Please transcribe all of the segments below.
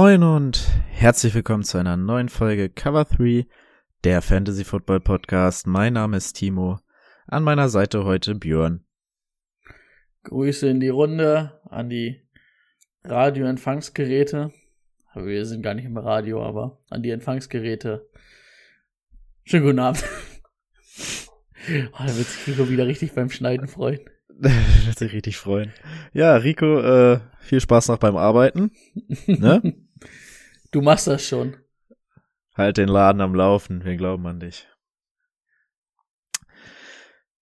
Moin und herzlich willkommen zu einer neuen Folge Cover 3, der Fantasy Football Podcast. Mein Name ist Timo. An meiner Seite heute Björn. Grüße in die Runde an die Radioempfangsgeräte. Wir sind gar nicht im Radio, aber an die Empfangsgeräte. Schönen guten Abend. oh, da wird sich Rico wieder richtig beim Schneiden freuen. wird sich richtig freuen. Ja, Rico, äh, viel Spaß noch beim Arbeiten. Ne? Du machst das schon. Halt den Laden am Laufen, wir glauben an dich.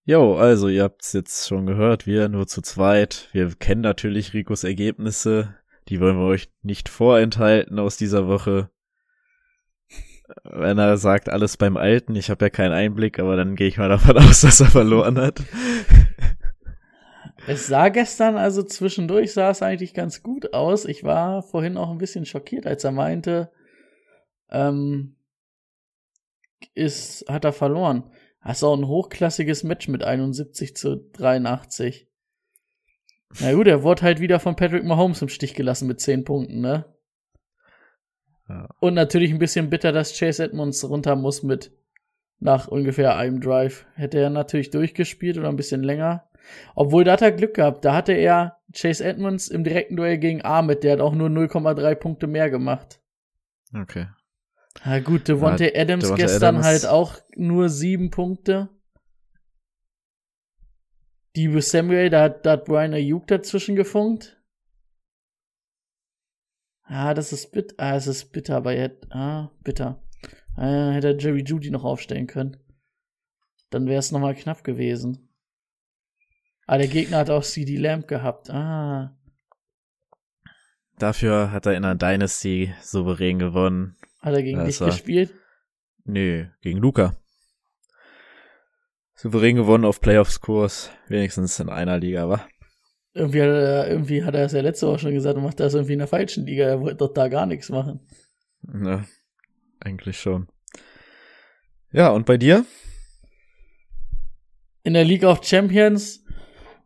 Jo, also ihr habt's jetzt schon gehört, wir nur zu zweit. Wir kennen natürlich Ricos Ergebnisse. Die wollen wir euch nicht vorenthalten aus dieser Woche. Wenn er sagt, alles beim Alten, ich habe ja keinen Einblick, aber dann gehe ich mal davon aus, dass er verloren hat. Es sah gestern, also zwischendurch sah es eigentlich ganz gut aus. Ich war vorhin auch ein bisschen schockiert, als er meinte, ähm, ist, hat er verloren. Das ist auch ein hochklassiges Match mit 71 zu 83. Na gut, er wurde halt wieder von Patrick Mahomes im Stich gelassen mit 10 Punkten, ne? Ja. Und natürlich ein bisschen bitter, dass Chase Edmonds runter muss mit nach ungefähr einem Drive. Hätte er natürlich durchgespielt oder ein bisschen länger. Obwohl, da hat er Glück gehabt. Da hatte er Chase Edmonds im direkten Duell gegen Ahmed. Der hat auch nur 0,3 Punkte mehr gemacht. Okay. Na gut, Devontae Ja, Adams Devontae gestern Adams- halt auch nur sieben Punkte. Debo Samuel, da hat, da hat Brian Ayuk dazwischen gefunkt. Ah, das ist bitter. Ah, es ist bitter, aber er hätte, ah, bitter. Ah, hätte er Jerry Judy noch aufstellen können. Dann wäre es nochmal knapp gewesen. Ah, der Gegner hat auch CD Lamb gehabt. Ah. Dafür hat er in der Dynasty souverän gewonnen. Hat er gegen Ja, dich gespielt? Nö, gegen Luca. Souverän gewonnen auf Playoffs-Kurs. Wenigstens in einer Liga, wa? Irgendwie hat er, irgendwie hat er es ja letzte Woche schon gesagt, er macht das irgendwie in der falschen Liga. Er wollte doch da gar nichts machen. Ne, eigentlich schon. Ja, und bei dir? In der League of Champions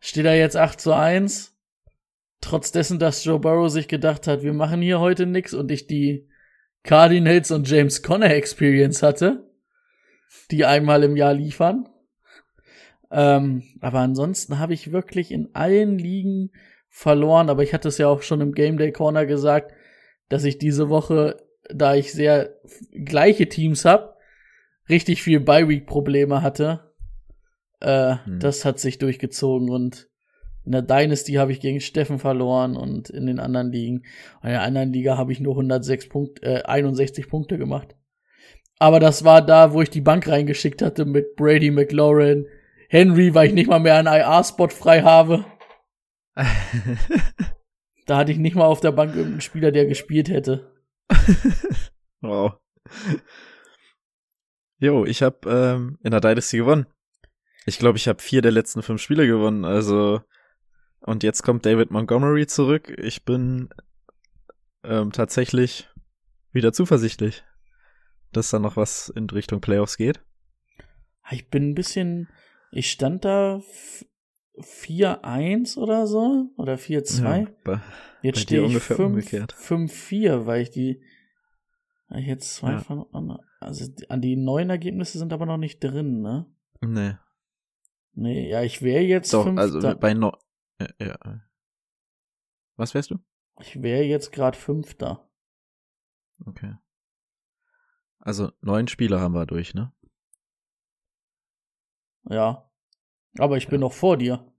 steht er jetzt 8 zu 1. Trotz dessen, dass Joe Burrow sich gedacht hat, wir machen hier heute nix und ich die Cardinals und James Conner Experience hatte, die einmal im Jahr liefern. Ähm, aber ansonsten habe ich wirklich in allen Ligen verloren, aber ich hatte es ja auch schon im Game Day Corner gesagt, dass ich diese Woche, da ich sehr gleiche Teams habe, richtig viel Bye Week Probleme hatte. Äh, Hm. Das hat sich durchgezogen und in der Dynasty habe ich gegen Steffen verloren und in den anderen Ligen. In der anderen Liga habe ich nur 106 Punkt, äh, 61 Punkte gemacht. Aber das war da, wo ich die Bank reingeschickt hatte mit Brady, McLaurin, Henry, weil ich nicht mal mehr einen IR-Spot frei habe. Da hatte ich nicht mal auf der Bank irgendeinen Spieler, der gespielt hätte. wow. Jo, ich habe ähm, in der Dynasty gewonnen. Ich glaube, ich habe vier der letzten fünf Spiele gewonnen. Also und jetzt kommt David Montgomery zurück. Ich bin ähm, tatsächlich wieder zuversichtlich, dass da noch was in Richtung Playoffs geht. Ich bin ein bisschen, ich stand da f- 4-1 oder so oder 4-2. Ja, Jetzt stehe ich ungefähr umgekehrt. 5-4, weil ich die, weil ich jetzt zwei Ja. von, also die- an die neuen Ergebnisse sind aber noch nicht drin, ne? nee. Nee, ja, ich wäre jetzt Doch, Fünfter. also bei no ja, ja. Was wärst du? ich wäre jetzt gerade Fünfter. Okay. Also neun Spieler haben wir durch, ne? Ja. Aber ich bin noch vor dir.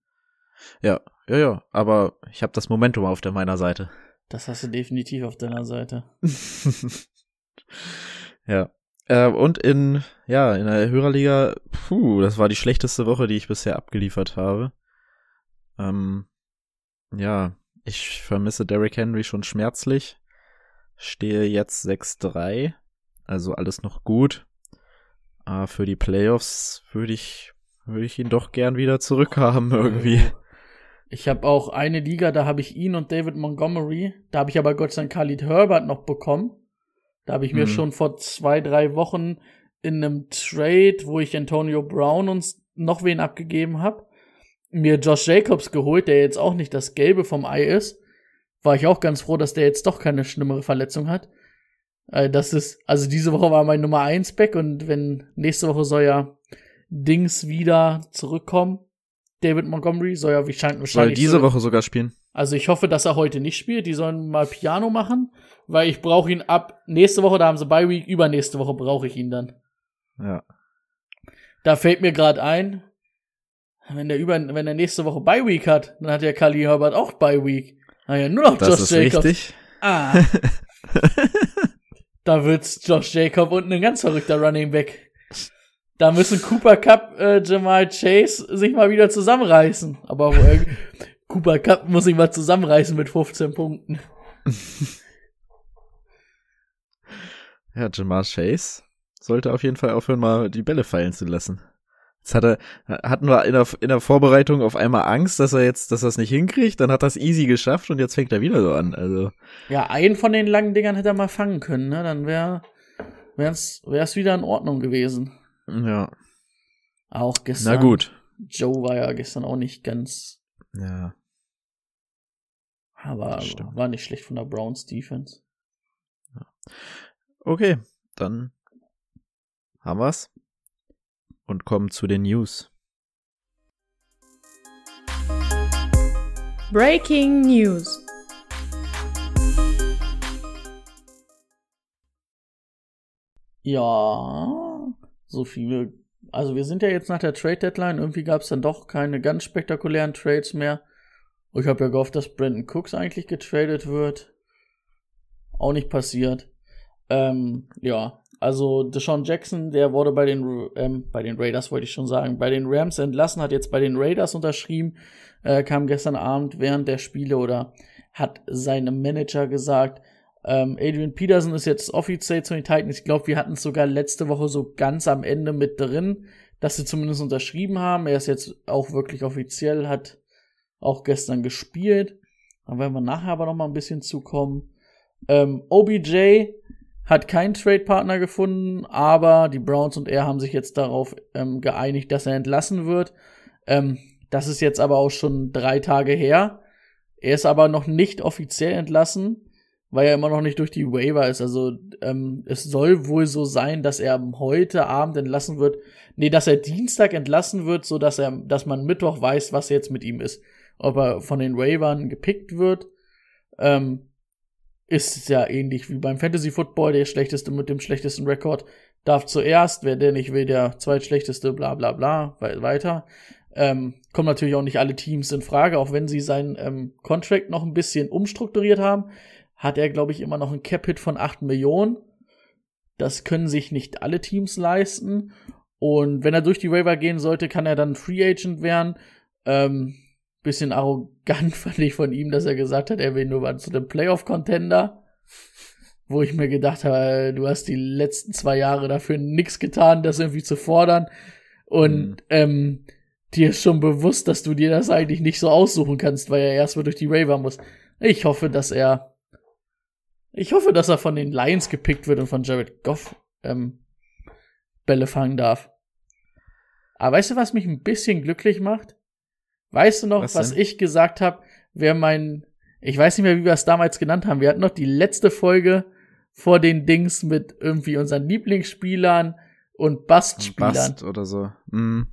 Ja, ja, ja. Aber ich habe das Momentum auf der meiner Seite. Das hast du definitiv auf deiner Seite. ja. Äh, und in, ja, in der Hörerliga, puh, das war die schlechteste Woche, die ich bisher abgeliefert habe. Ähm, ja, ich vermisse Derrick Henry schon schmerzlich. stehe jetzt 6-3. Also alles noch gut. Aber für die Playoffs würde ich, würde ich ihn doch gern wieder zurückhaben irgendwie. Ich habe auch eine Liga, da habe ich ihn und David Montgomery. Da habe ich aber Gott sei Dank Khalid Herbert noch bekommen. Da habe ich mir Mhm. schon vor zwei, drei Wochen in einem Trade, wo ich Antonio Brown uns noch wen abgegeben habe, mir Josh Jacobs geholt, der jetzt auch nicht das Gelbe vom Ei ist. War ich auch ganz froh, dass der jetzt doch keine schlimmere Verletzung hat. Äh, das ist, also diese Woche war mein Nummer 1 Back und wenn nächste Woche soll ja Dings wieder zurückkommen, David Montgomery soll ja wahrscheinlich, Soll diese so- Woche sogar spielen. Also ich hoffe, dass er heute nicht spielt. Die sollen mal Piano machen, weil ich brauche ihn ab nächste Woche, da haben sie Bye Week, übernächste Woche brauche ich ihn dann. Ja. Da fällt mir gerade ein, wenn der über wenn er nächste Woche Bye Week hat, dann hat ja Kali Herbert auch Bye Week. Na ja, nur noch Das Josh ist Jacobs. richtig. Ah. da wird's Josh Jacob und ein ganz verrückter Running Back. Da müssen Cooper Cup, äh, Jamal Chase sich mal wieder zusammenreißen. Aber äh, Cooper Cup muss sich mal zusammenreißen mit 15 Punkten. Ja, Jamar Chase sollte auf jeden Fall aufhören, mal die Bälle fallen zu lassen. Jetzt hat er, hatten wir in der, in der Vorbereitung auf einmal Angst, dass er jetzt, dass er es nicht hinkriegt, dann hat er es easy geschafft und jetzt fängt er wieder so an. Also, Ja, einen von den langen Dingern hätte er mal fangen können, ne? Dann wäre wär's, wär's wieder in Ordnung gewesen. ja. Auch gestern. Na gut. Joe war ja gestern auch nicht ganz, Ja. Aber stimmt. war nicht schlecht von der Browns Defense. Okay, dann haben wir's. Und kommen zu den News. Breaking News. Ja, so viele. Also wir sind ja jetzt nach der Trade Deadline. Irgendwie gab es dann doch keine ganz spektakulären Trades mehr. Ich habe ja gehofft, dass Brandon Cooks eigentlich getradet wird. Auch nicht passiert. Ähm, ja, also Deshaun Jackson, der wurde bei den ähm, bei den Raiders wollte ich schon sagen, bei den Rams entlassen, hat jetzt bei den Raiders unterschrieben, äh, kam gestern Abend während der Spiele oder hat seinem Manager gesagt, ähm, Adrian Peterson ist jetzt offiziell zu den Titans. Ich glaube, wir hatten es sogar letzte Woche so ganz am Ende mit drin, dass sie zumindest unterschrieben haben. Er ist jetzt auch wirklich offiziell, hat auch gestern gespielt. Da werden wir nachher aber noch mal ein bisschen zukommen. Ähm, OBJ hat keinen Trade-Partner gefunden, aber die Browns und er haben sich jetzt darauf ähm, geeinigt, dass er entlassen wird. Ähm, das ist jetzt aber auch schon drei Tage her. Er ist aber noch nicht offiziell entlassen weil er immer noch nicht durch die Waiver ist. Also ähm, es soll wohl so sein, dass er heute Abend entlassen wird. Nee, dass er Dienstag entlassen wird, so dass er, dass man Mittwoch weiß, was jetzt mit ihm ist. Ob er von den Waivern gepickt wird, ähm, ist ja ähnlich wie beim Fantasy Football. Der schlechteste mit dem schlechtesten Rekord darf zuerst, wer der nicht will, der zweitschlechteste, bla bla bla, we- weiter. Ähm, kommen natürlich auch nicht alle Teams in Frage, auch wenn sie seinen ähm, Contract noch ein bisschen umstrukturiert haben hat er, glaube ich, immer noch einen Cap-Hit von 8 Millionen. Das können sich nicht alle Teams leisten. Und wenn er durch die Waiver gehen sollte, kann er dann Free Agent werden. Ähm, bisschen arrogant fand ich von ihm, dass er gesagt hat, er will nur mal zu dem Playoff-Contender. Wo ich mir gedacht habe, du hast die letzten zwei Jahre dafür nichts getan, das irgendwie zu fordern. Und Mhm. ähm, dir ist schon bewusst, dass du dir das eigentlich nicht so aussuchen kannst, weil er erstmal durch die Waiver muss. Ich hoffe, dass er ich hoffe, dass er von den Lions gepickt wird und von Jared Goff ähm, Bälle fangen darf. Aber weißt du, was mich ein bisschen glücklich macht? Weißt du noch, Was was, ich gesagt habe, wer mein, ich weiß nicht mehr, wie wir es damals genannt haben. Wir hatten noch die letzte Folge vor den Dings mit irgendwie unseren Lieblingsspielern und Bustspielern. Bast oder so. Mm.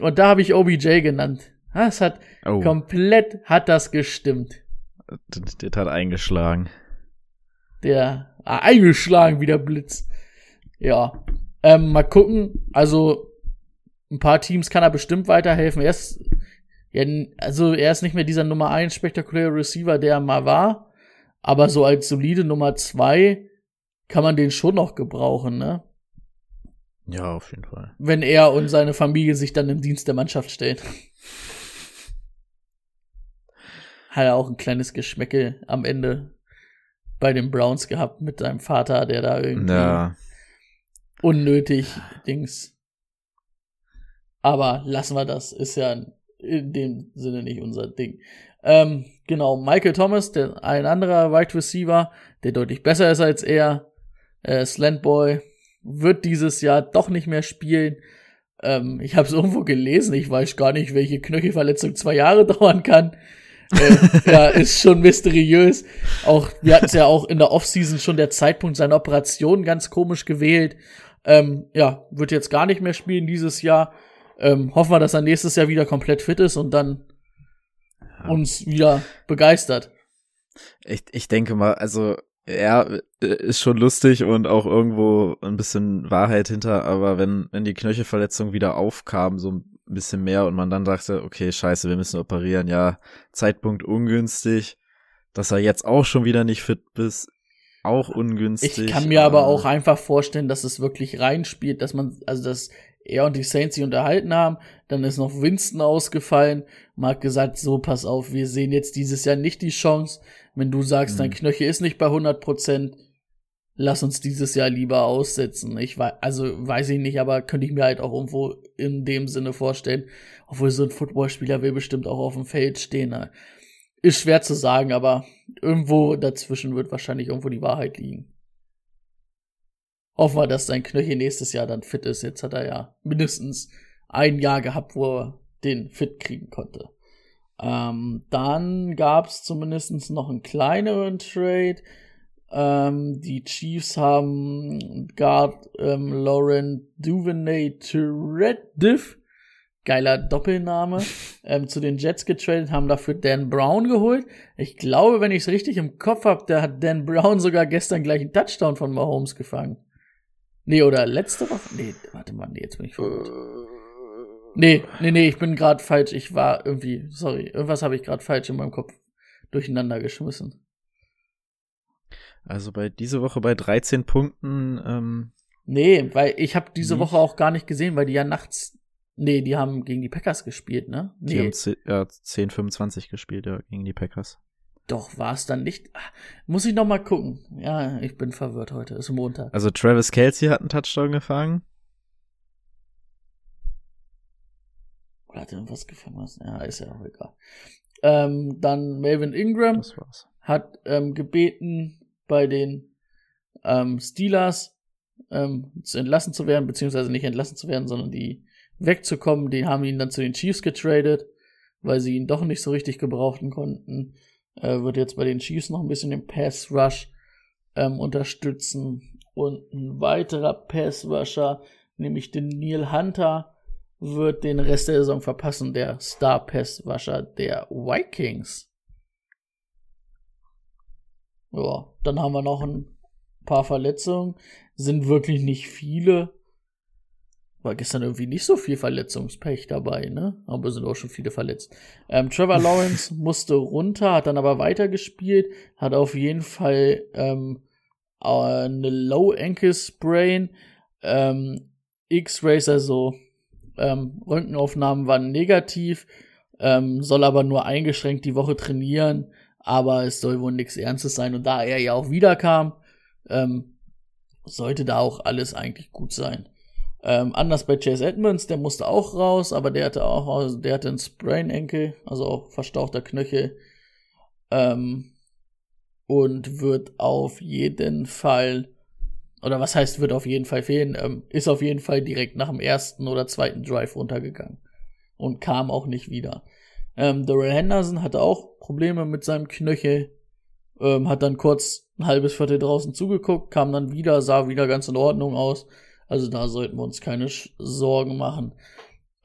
Und da habe ich OBJ genannt. Das hat Oh, komplett hat das gestimmt. das, das hat eingeschlagen. Der ah, eingeschlagen wie der Blitz. Ja. Ähm, mal gucken. Also, ein paar Teams kann er bestimmt weiterhelfen. Er ist, ja, also er ist nicht mehr dieser Nummer 1 spektakuläre Receiver, der er mal war. Aber so als solide Nummer 2 kann man den schon noch gebrauchen, ne? Ja, auf jeden Fall. Wenn er und seine Familie sich dann im Dienst der Mannschaft stellen. Hat er auch ein kleines Geschmäckel am Ende. bei den Browns gehabt mit seinem Vater, der da irgendwie Ja, unnötig Dings. Aber lassen wir das, ist ja in dem Sinne nicht unser Ding. Ähm, genau, Michael Thomas, der, ein anderer Wide Receiver, der deutlich besser ist als er, äh, Slantboy, wird dieses Jahr doch nicht mehr spielen. Ähm, ich habe es irgendwo gelesen, ich weiß gar nicht, welche Knöchelverletzung zwei Jahre dauern kann. äh, ja, ist schon mysteriös. Auch wir hatten es ja auch in der Offseason schon der Zeitpunkt seiner Operation ganz komisch gewählt. Ähm, ja, wird jetzt gar nicht mehr spielen dieses Jahr. Ähm, hoffen wir, dass er nächstes Jahr wieder komplett fit ist und dann Ja. uns wieder begeistert. ich, ich denke mal, also er ist schon lustig und auch irgendwo ein bisschen Wahrheit hinter, aber wenn, wenn die Knöchelverletzung wieder aufkam, so ein bisschen mehr und man dann dachte, okay, scheiße, wir müssen operieren, ja, Zeitpunkt ungünstig, dass er jetzt auch schon wieder nicht fit ist, auch ungünstig. Ich kann mir aber auch einfach vorstellen, dass es wirklich reinspielt, dass man, also dass er und die Saints sich unterhalten haben, dann ist noch Winston ausgefallen, hat gesagt, so pass auf, wir sehen jetzt dieses Jahr nicht die Chance, wenn du sagst, dein Mhm. Knöchel ist nicht bei 100 Prozent, lass uns dieses Jahr lieber aussetzen. Ich weiß, also weiß ich nicht, aber könnte ich mir halt auch irgendwo in dem Sinne vorstellen, obwohl so ein Footballspieler will bestimmt auch auf dem Feld stehen. ne? Ist schwer zu sagen, aber irgendwo dazwischen wird wahrscheinlich irgendwo die Wahrheit liegen. Hoffen wir, dass sein Knöchel nächstes Jahr dann fit ist. Jetzt hat er ja mindestens ein Jahr gehabt, wo er den fit kriegen konnte. Ähm, dann gab's zumindest noch einen kleineren Trade. Ähm, die Chiefs haben Guard ähm, Lauren Duvernay Treddiff, geiler Doppelname, ähm, zu den Jets getradet, haben dafür Dan Brown geholt. Ich glaube, wenn ich es richtig im Kopf habe, der hat Dan Brown sogar gestern gleich einen Touchdown von Mahomes gefangen. Nee, oder letzte Woche? Nee, warte mal, nee, jetzt bin ich verwirrt. Nee, nee, nee, ich bin gerade falsch. Ich war irgendwie, sorry, irgendwas habe ich gerade falsch in meinem Kopf durcheinander geschmissen. Also bei diese Woche bei 13 Punkten, ähm, Nee, weil ich habe diese Nicht? Woche auch gar nicht gesehen, weil die ja nachts. Nee, die haben gegen die Packers gespielt, ne? die Nee, haben 10, ja, 10, 25 gespielt, ja, gegen die Packers. Doch, war es dann nicht. Ah, Muss ich noch mal gucken. Ja, ich bin verwirrt heute. Ist Montag. Also Travis Kelsey hat einen Touchdown gefangen. Oder hat er irgendwas gefangen? Ja, ist ja auch egal. Ähm, dann Melvin Ingram. Hat ähm, gebeten, bei den ähm, Steelers ähm, zu entlassen zu werden, beziehungsweise nicht entlassen zu werden, sondern die wegzukommen. Die haben ihn dann zu den Chiefs getradet, weil sie ihn doch nicht so richtig gebrauchen konnten. Äh, wird jetzt bei den Chiefs noch ein bisschen den Pass Rush ähm, unterstützen. Und ein weiterer Pass Rusher, nämlich den Neil Hunter, wird den Rest der Saison verpassen, der Star Pass Rusher der Vikings. Ja, dann haben wir noch ein paar Verletzungen. Sind wirklich nicht viele. War gestern irgendwie nicht so viel Verletzungspech dabei, ne? Aber sind auch schon viele verletzt. Ähm, Trevor Lawrence musste runter, hat dann aber weitergespielt, hat auf jeden Fall ähm, äh, eine Low Ankle Sprain. Ähm, X-Rays, also ähm, Röntgenaufnahmen waren negativ, ähm, soll aber nur eingeschränkt die Woche trainieren aber es soll wohl nichts Ernstes sein. Und da er ja auch wiederkam, ähm, sollte da auch alles eigentlich gut sein. Ähm, anders bei Chase Edmonds, der musste auch raus, aber der hatte auch, also der hatte einen Sprain-Enkel, also auch verstauchter Knöchel. Ähm, und wird auf jeden Fall, oder was heißt, wird auf jeden Fall fehlen, ähm, ist auf jeden Fall direkt nach dem ersten oder zweiten Drive runtergegangen. Und kam auch nicht wieder. Ähm, Darrell Henderson hatte auch Probleme mit seinem Knöchel. Ähm, hat dann kurz ein halbes Viertel draußen zugeguckt, kam dann wieder, sah wieder ganz in Ordnung aus. Also da sollten wir uns keine Sorgen machen.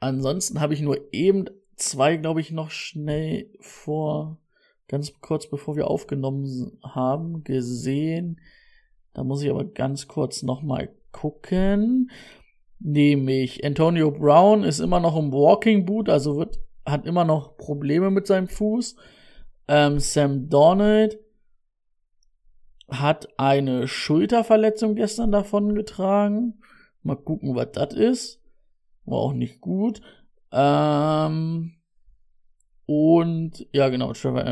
Ansonsten habe ich nur eben zwei, glaube ich, noch schnell vor, ganz kurz bevor wir aufgenommen haben, gesehen. Da muss ich aber ganz kurz noch mal gucken. Nämlich Antonio Brown ist immer noch im Walking Boot, also wird hat immer noch Probleme mit seinem Fuß. Ähm, Sam Donald hat eine Schulterverletzung gestern davon getragen. Mal gucken, was das ist. War auch nicht gut. Ähm, Und ja, genau, Trevor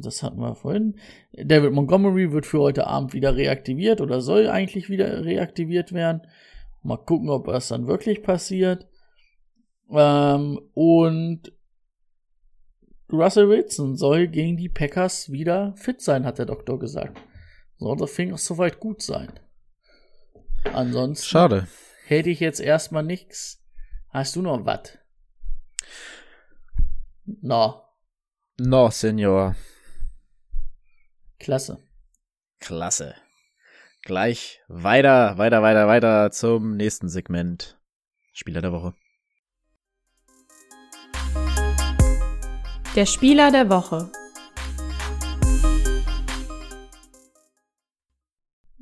das hatten wir vorhin. David Montgomery wird für heute Abend wieder reaktiviert oder soll eigentlich wieder reaktiviert werden. Mal gucken, ob das dann wirklich passiert. Ähm, und Russell Wilson soll gegen die Packers wieder fit sein, hat der Doktor gesagt. Soll das Ding auch soweit gut sein. Ansonsten Schade. Hätte ich jetzt erstmal nichts. Hast du noch was? No, No, Senor. klasse. Klasse. Gleich weiter, weiter, weiter, weiter zum nächsten Segment. Spieler der Woche. Der Spieler der Woche.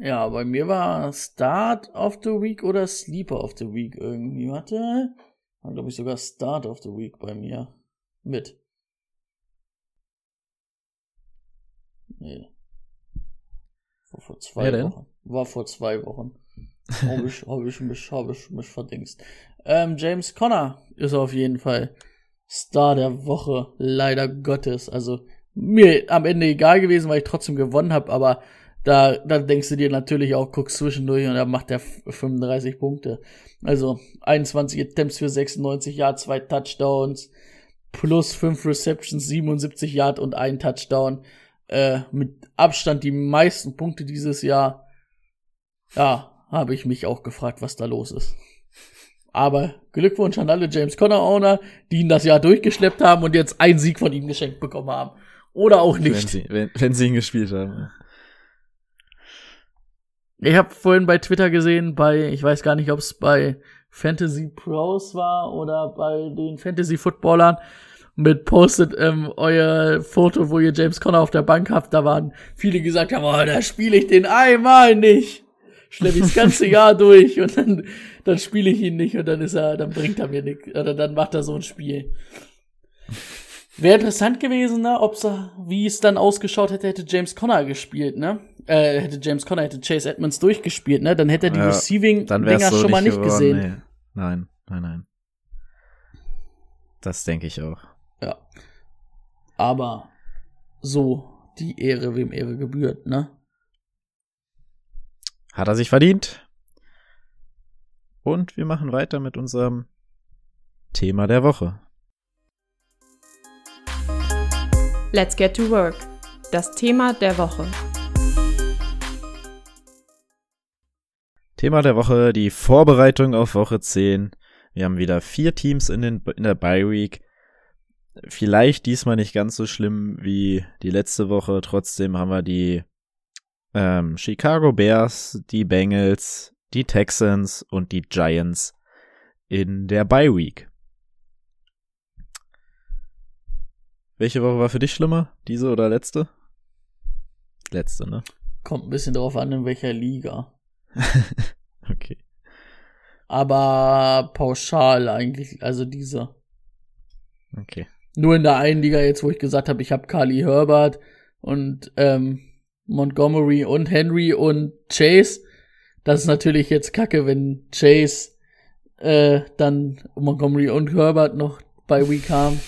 Ja, bei mir war Start of the Week oder Sleeper of the Week irgendwie. Warte. War, glaube ich, sogar Start of the Week bei mir. Mit. Nee. War vor zwei denn? Wochen. War vor zwei Wochen. Habe ich, hab ich mich, hab ich mich verdingst. Ähm, James Conner ist auf jeden Fall Star der Woche, leider Gottes. Also mir am Ende egal gewesen, weil ich trotzdem gewonnen habe, aber da, da denkst du dir natürlich auch, guckst zwischendurch und da macht er 35 Punkte. Also 21 Attempts für 96 Yard, zwei Touchdowns, plus 5 Receptions, 77 Yard und ein Touchdown. Äh, mit Abstand die meisten Punkte dieses Jahr. Ja, habe ich mich auch gefragt, was da los ist. Aber Glückwunsch an alle James Conner Owner, die ihn das Jahr durchgeschleppt haben und jetzt einen Sieg von ihm geschenkt bekommen haben. Oder auch Wenn nicht. sie, wenn, wenn sie ihn gespielt haben. Ich habe vorhin bei Twitter gesehen, bei, ich weiß gar nicht, ob es bei Fantasy Pros war oder bei den Fantasy Footballern, mit postet ähm, euer Foto, wo ihr James Conner auf der Bank habt. Da waren viele gesagt haben, oh, da spiele ich den einmal nicht. Schlepp ich das ganze Jahr durch und dann, dann spiele ich ihn nicht und dann ist er, dann bringt er mir nichts. Oder dann macht er so ein Spiel. Wäre interessant gewesen, ne, ob's, wie es dann ausgeschaut hätte, hätte James Conner gespielt, ne? Äh, hätte James Conner, hätte Chase Edmonds durchgespielt, ne? Dann hätte er die Ja, Receiving-Dinger so schon mal nicht geworden, gesehen. Nee. Nein, nein, nein. Das denke ich auch. Ja. Aber so, die Ehre, wem Ehre gebührt, ne? Hat er sich verdient. Und wir machen weiter mit unserem Thema der Woche. Let's get to work. Das Thema der Woche. Thema der Woche, die Vorbereitung auf Woche 10. Wir haben wieder vier Teams in, den, in der Bye Week. Vielleicht diesmal nicht ganz so schlimm wie die letzte Woche. Trotzdem haben wir die ähm, Chicago Bears, die Bengals, die Texans und die Giants in der Bye Week. Welche Woche war für dich schlimmer? Diese oder letzte? Letzte, ne? Kommt ein bisschen darauf an, in welcher Liga. okay. Aber pauschal eigentlich, also diese. Okay. Nur in der einen Liga jetzt, wo ich gesagt habe, ich habe Carly Herbert und ähm, Montgomery und Henry und Chase. Das ist natürlich jetzt kacke, wenn Chase äh, dann Montgomery und Herbert noch bei Week haben.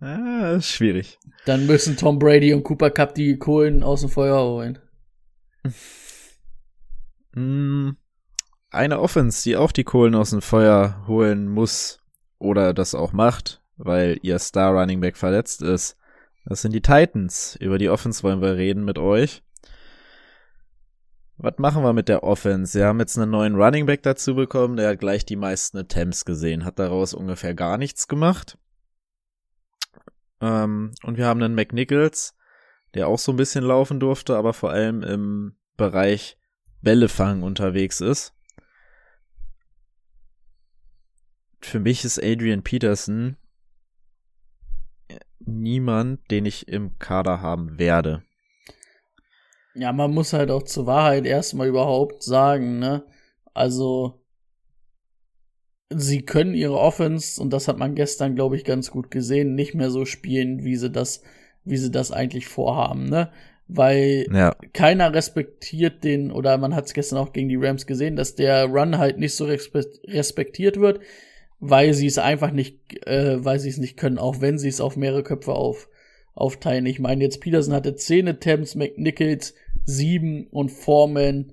Ah, ist schwierig. Dann müssen Tom Brady und Cooper Cup die Kohlen aus dem Feuer holen. Mm, Eine Offense, die auch die Kohlen aus dem Feuer holen muss oder das auch macht, weil ihr Star Running Back verletzt ist. Das sind die Titans. Über die Offense wollen wir reden mit euch. Was machen wir mit der Offense? Wir haben jetzt einen neuen Running Back dazu bekommen, der hat gleich die meisten Attempts gesehen, hat daraus ungefähr gar nichts gemacht. Ähm, und wir haben einen McNichols, der auch so ein bisschen laufen durfte, aber vor allem im Bereich Bälle fangen unterwegs ist. Für mich ist Adrian Peterson niemand, den ich im Kader haben werde. Ja, man muss halt auch zur Wahrheit erstmal überhaupt sagen, ne? Also, sie können ihre Offense, und das hat man gestern, glaube ich, ganz gut gesehen, nicht mehr so spielen, wie sie das, wie sie das eigentlich vorhaben, ne? Weil Ja, keiner respektiert den, oder man hat es gestern auch gegen die Rams gesehen, dass der Run halt nicht so respe respektiert wird. weil sie es einfach nicht, äh, weil sie es nicht können, auch wenn sie es auf mehrere Köpfe auf, aufteilen. Ich meine, jetzt Peterson hatte 10 Attempts, McNichols 7 und Foreman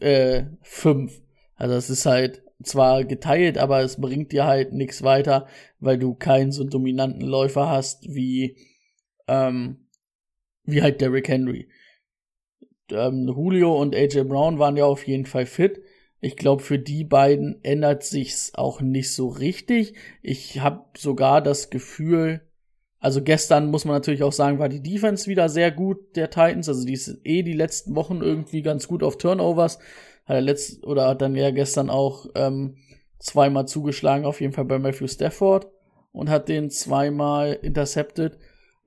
äh, 5. Also es ist halt zwar geteilt, aber es bringt dir halt nichts weiter, weil du keinen so dominanten Läufer hast wie, ähm, wie halt Derrick Henry. Ähm, Julio und AJ Brown waren ja auf jeden Fall fit. Ich glaube, für die beiden ändert sich's auch nicht so richtig. Ich habe sogar das Gefühl, also gestern muss man natürlich auch sagen, war die Defense wieder sehr gut der Titans. Also die ist eh die letzten Wochen irgendwie ganz gut auf Turnovers. Hat er letzt oder hat dann ja gestern auch ähm, zweimal zugeschlagen, auf jeden Fall bei Matthew Stafford und hat den zweimal intercepted.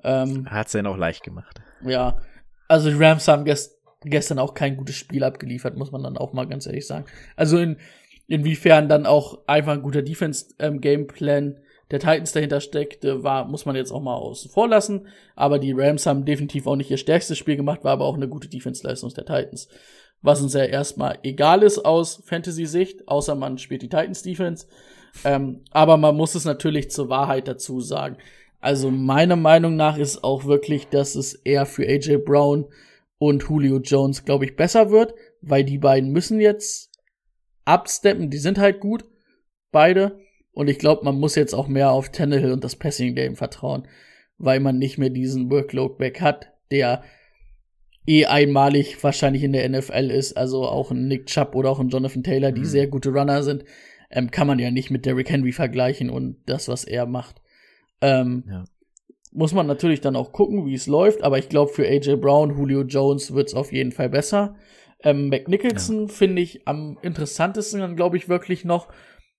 Ähm, Hat's ja auch leicht gemacht. Ja, also die Rams haben gest gestern auch kein gutes Spiel abgeliefert, muss man dann auch mal ganz ehrlich sagen. Also in, inwiefern dann auch einfach ein guter Defense-Gameplan ähm, der Titans dahinter steckte, war, muss man jetzt auch mal außen vor lassen. Aber die Rams haben definitiv auch nicht ihr stärkstes Spiel gemacht, war aber auch eine gute Defense-Leistung der Titans. Was uns ja erstmal egal ist aus Fantasy-Sicht, außer man spielt die Titans-Defense. Ähm, aber man muss es natürlich zur Wahrheit dazu sagen. Also meiner Meinung nach ist auch wirklich, dass es eher für AJ Brown und Julio Jones, glaube ich, besser wird, weil die beiden müssen jetzt absteppen. Die sind halt gut, beide. Und ich glaube, man muss jetzt auch mehr auf Tannehill und das Passing Game vertrauen, weil man nicht mehr diesen Workload back hat, der eh einmalig wahrscheinlich in der NFL ist. Also auch ein Nick Chubb oder auch ein Jonathan Taylor, die mhm. sehr gute Runner sind, ähm, kann man ja nicht mit Derrick Henry vergleichen und das, was er macht. Ähm, ja. Muss man natürlich dann auch gucken, wie es läuft, aber ich glaube, für AJ Brown, Julio Jones wird es auf jeden Fall besser. Ähm, McNicholson ja. finde ich am interessantesten dann, glaube ich, wirklich noch.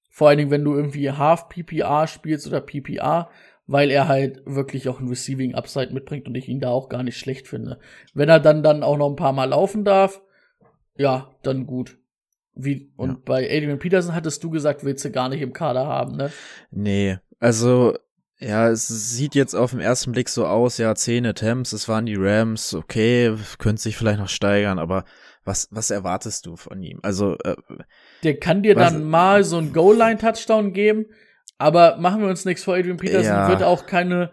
Vor allen Dingen, wenn du irgendwie Half PPR spielst oder PPR, weil er halt wirklich auch ein Receiving Upside mitbringt und ich ihn da auch gar nicht schlecht finde. Wenn er dann dann auch noch ein paar Mal laufen darf, ja, dann gut. Wie, und ja. bei Adrian Peterson hattest du gesagt, willst du gar nicht im Kader haben, ne? Nee, also ja, es sieht jetzt auf den ersten Blick so aus, ja, 10 Attempts, es waren die Rams, okay, könnte sich vielleicht noch steigern, aber was, was erwartest du von ihm? Also, äh, der kann dir was, dann mal so ein Goal-Line-Touchdown geben, aber machen wir uns nichts vor, Adrian Peterson ja. wird auch keine,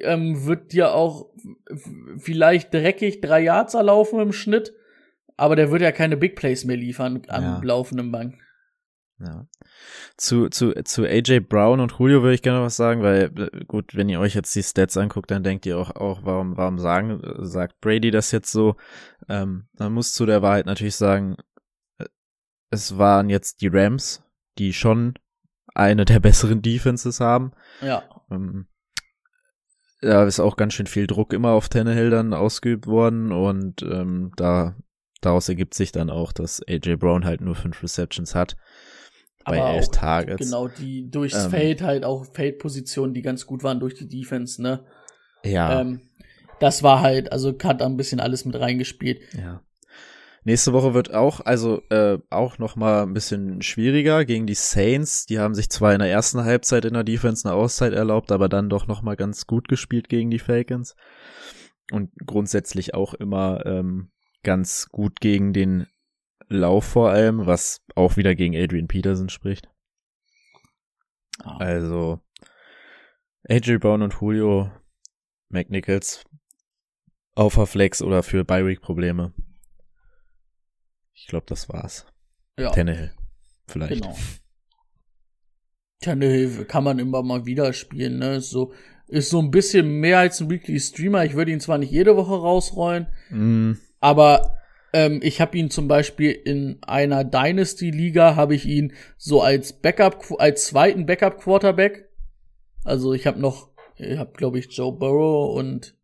ähm, wird dir auch vielleicht dreckig drei Yards erlaufen im Schnitt, aber der wird ja keine Big Plays mehr liefern am ja. laufenden Bank. Ja. Zu, zu, zu AJ Brown und Julio würde ich gerne was sagen, weil äh, gut, wenn ihr euch jetzt die Stats anguckt, dann denkt ihr auch, auch warum, warum sagen, sagt Brady das jetzt so? Ähm, man muss zu der Wahrheit natürlich sagen, äh, es waren jetzt die Rams, die schon eine der besseren Defenses haben. Ja. Ähm, da ist auch ganz schön viel Druck immer auf Tannehill dann ausgeübt worden und ähm, da daraus ergibt sich dann auch, dass AJ Brown halt nur fünf Receptions hat bei aber elf Targets. Genau, die durchs ähm, Feld halt auch Feldpositionen, die ganz gut waren durch die Defense, ne? Ja. Ähm, das war halt, also hat da ein bisschen alles mit reingespielt. Ja. Nächste Woche wird auch, also äh, auch noch mal ein bisschen schwieriger gegen die Saints. Die haben sich zwar in der ersten Halbzeit in der Defense eine Auszeit erlaubt, aber dann doch noch mal ganz gut gespielt gegen die Falcons und grundsätzlich auch immer ähm, ganz gut gegen den Lauf vor allem, was auch wieder gegen Adrian Peterson spricht. Oh. Also AJ Brown und Julio McNichols auf Flex oder für Bi-Week Probleme. Ich glaube, das war's. Ja. Tannehill. Vielleicht. Genau. Tannehill kann man immer mal wieder spielen, ne? Ist so, ist so ein bisschen mehr als ein Weekly Streamer. Ich würde ihn zwar nicht jede Woche rausrollen, mm. aber ähm, ich habe ihn zum Beispiel in einer Dynasty-Liga, habe ich ihn so als Backup, als zweiten Backup-Quarterback. Also ich habe noch, ich habe glaube ich Joe Burrow und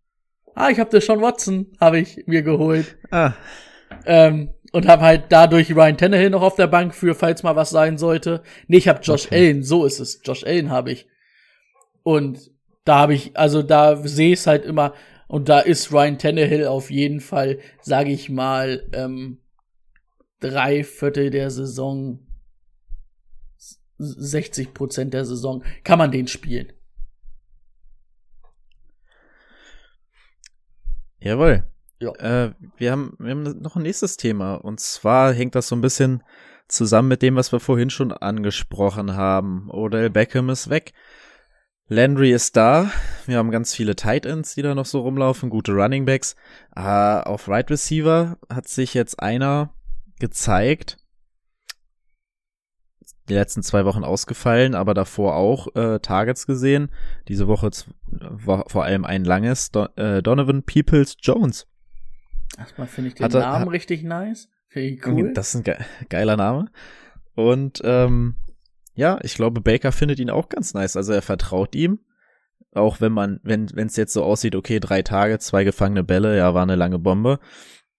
ah, ich habe schon Watson, habe ich mir geholt. Ah. Ähm, und habe halt dadurch Ryan Tannehill noch auf der Bank für, falls mal was sein sollte. Nee, ich habe Josh okay. Allen, so ist es. Josh Allen habe ich. Und da habe ich, also da sehe ich es halt immer, und da ist Ryan Tannehill auf jeden Fall, sage ich mal, ähm, drei Viertel der Saison, 60 Prozent der Saison, kann man den spielen. Jawohl. Ja. Äh, wir, haben, wir haben noch ein nächstes Thema. Und zwar hängt das so ein bisschen zusammen mit dem, was wir vorhin schon angesprochen haben. Odell Beckham ist weg. Landry ist da. Wir haben ganz viele Tight Ends, die da noch so rumlaufen, gute Running Backs. Äh, auf Right Receiver hat sich jetzt einer gezeigt. Die letzten zwei Wochen ausgefallen, aber davor auch äh, Targets gesehen. Diese Woche war vor allem ein langes Don äh, Donovan Peoples Jones. Erstmal finde ich den Hatte, Namen richtig nice. Finde ich cool. Das ist ein ge geiler Name. Und ähm, ja, ich glaube, Baker findet ihn auch ganz nice. Also er vertraut ihm. Auch wenn man, wenn es jetzt so aussieht, okay, drei Tage, zwei gefangene Bälle, ja, war eine lange Bombe.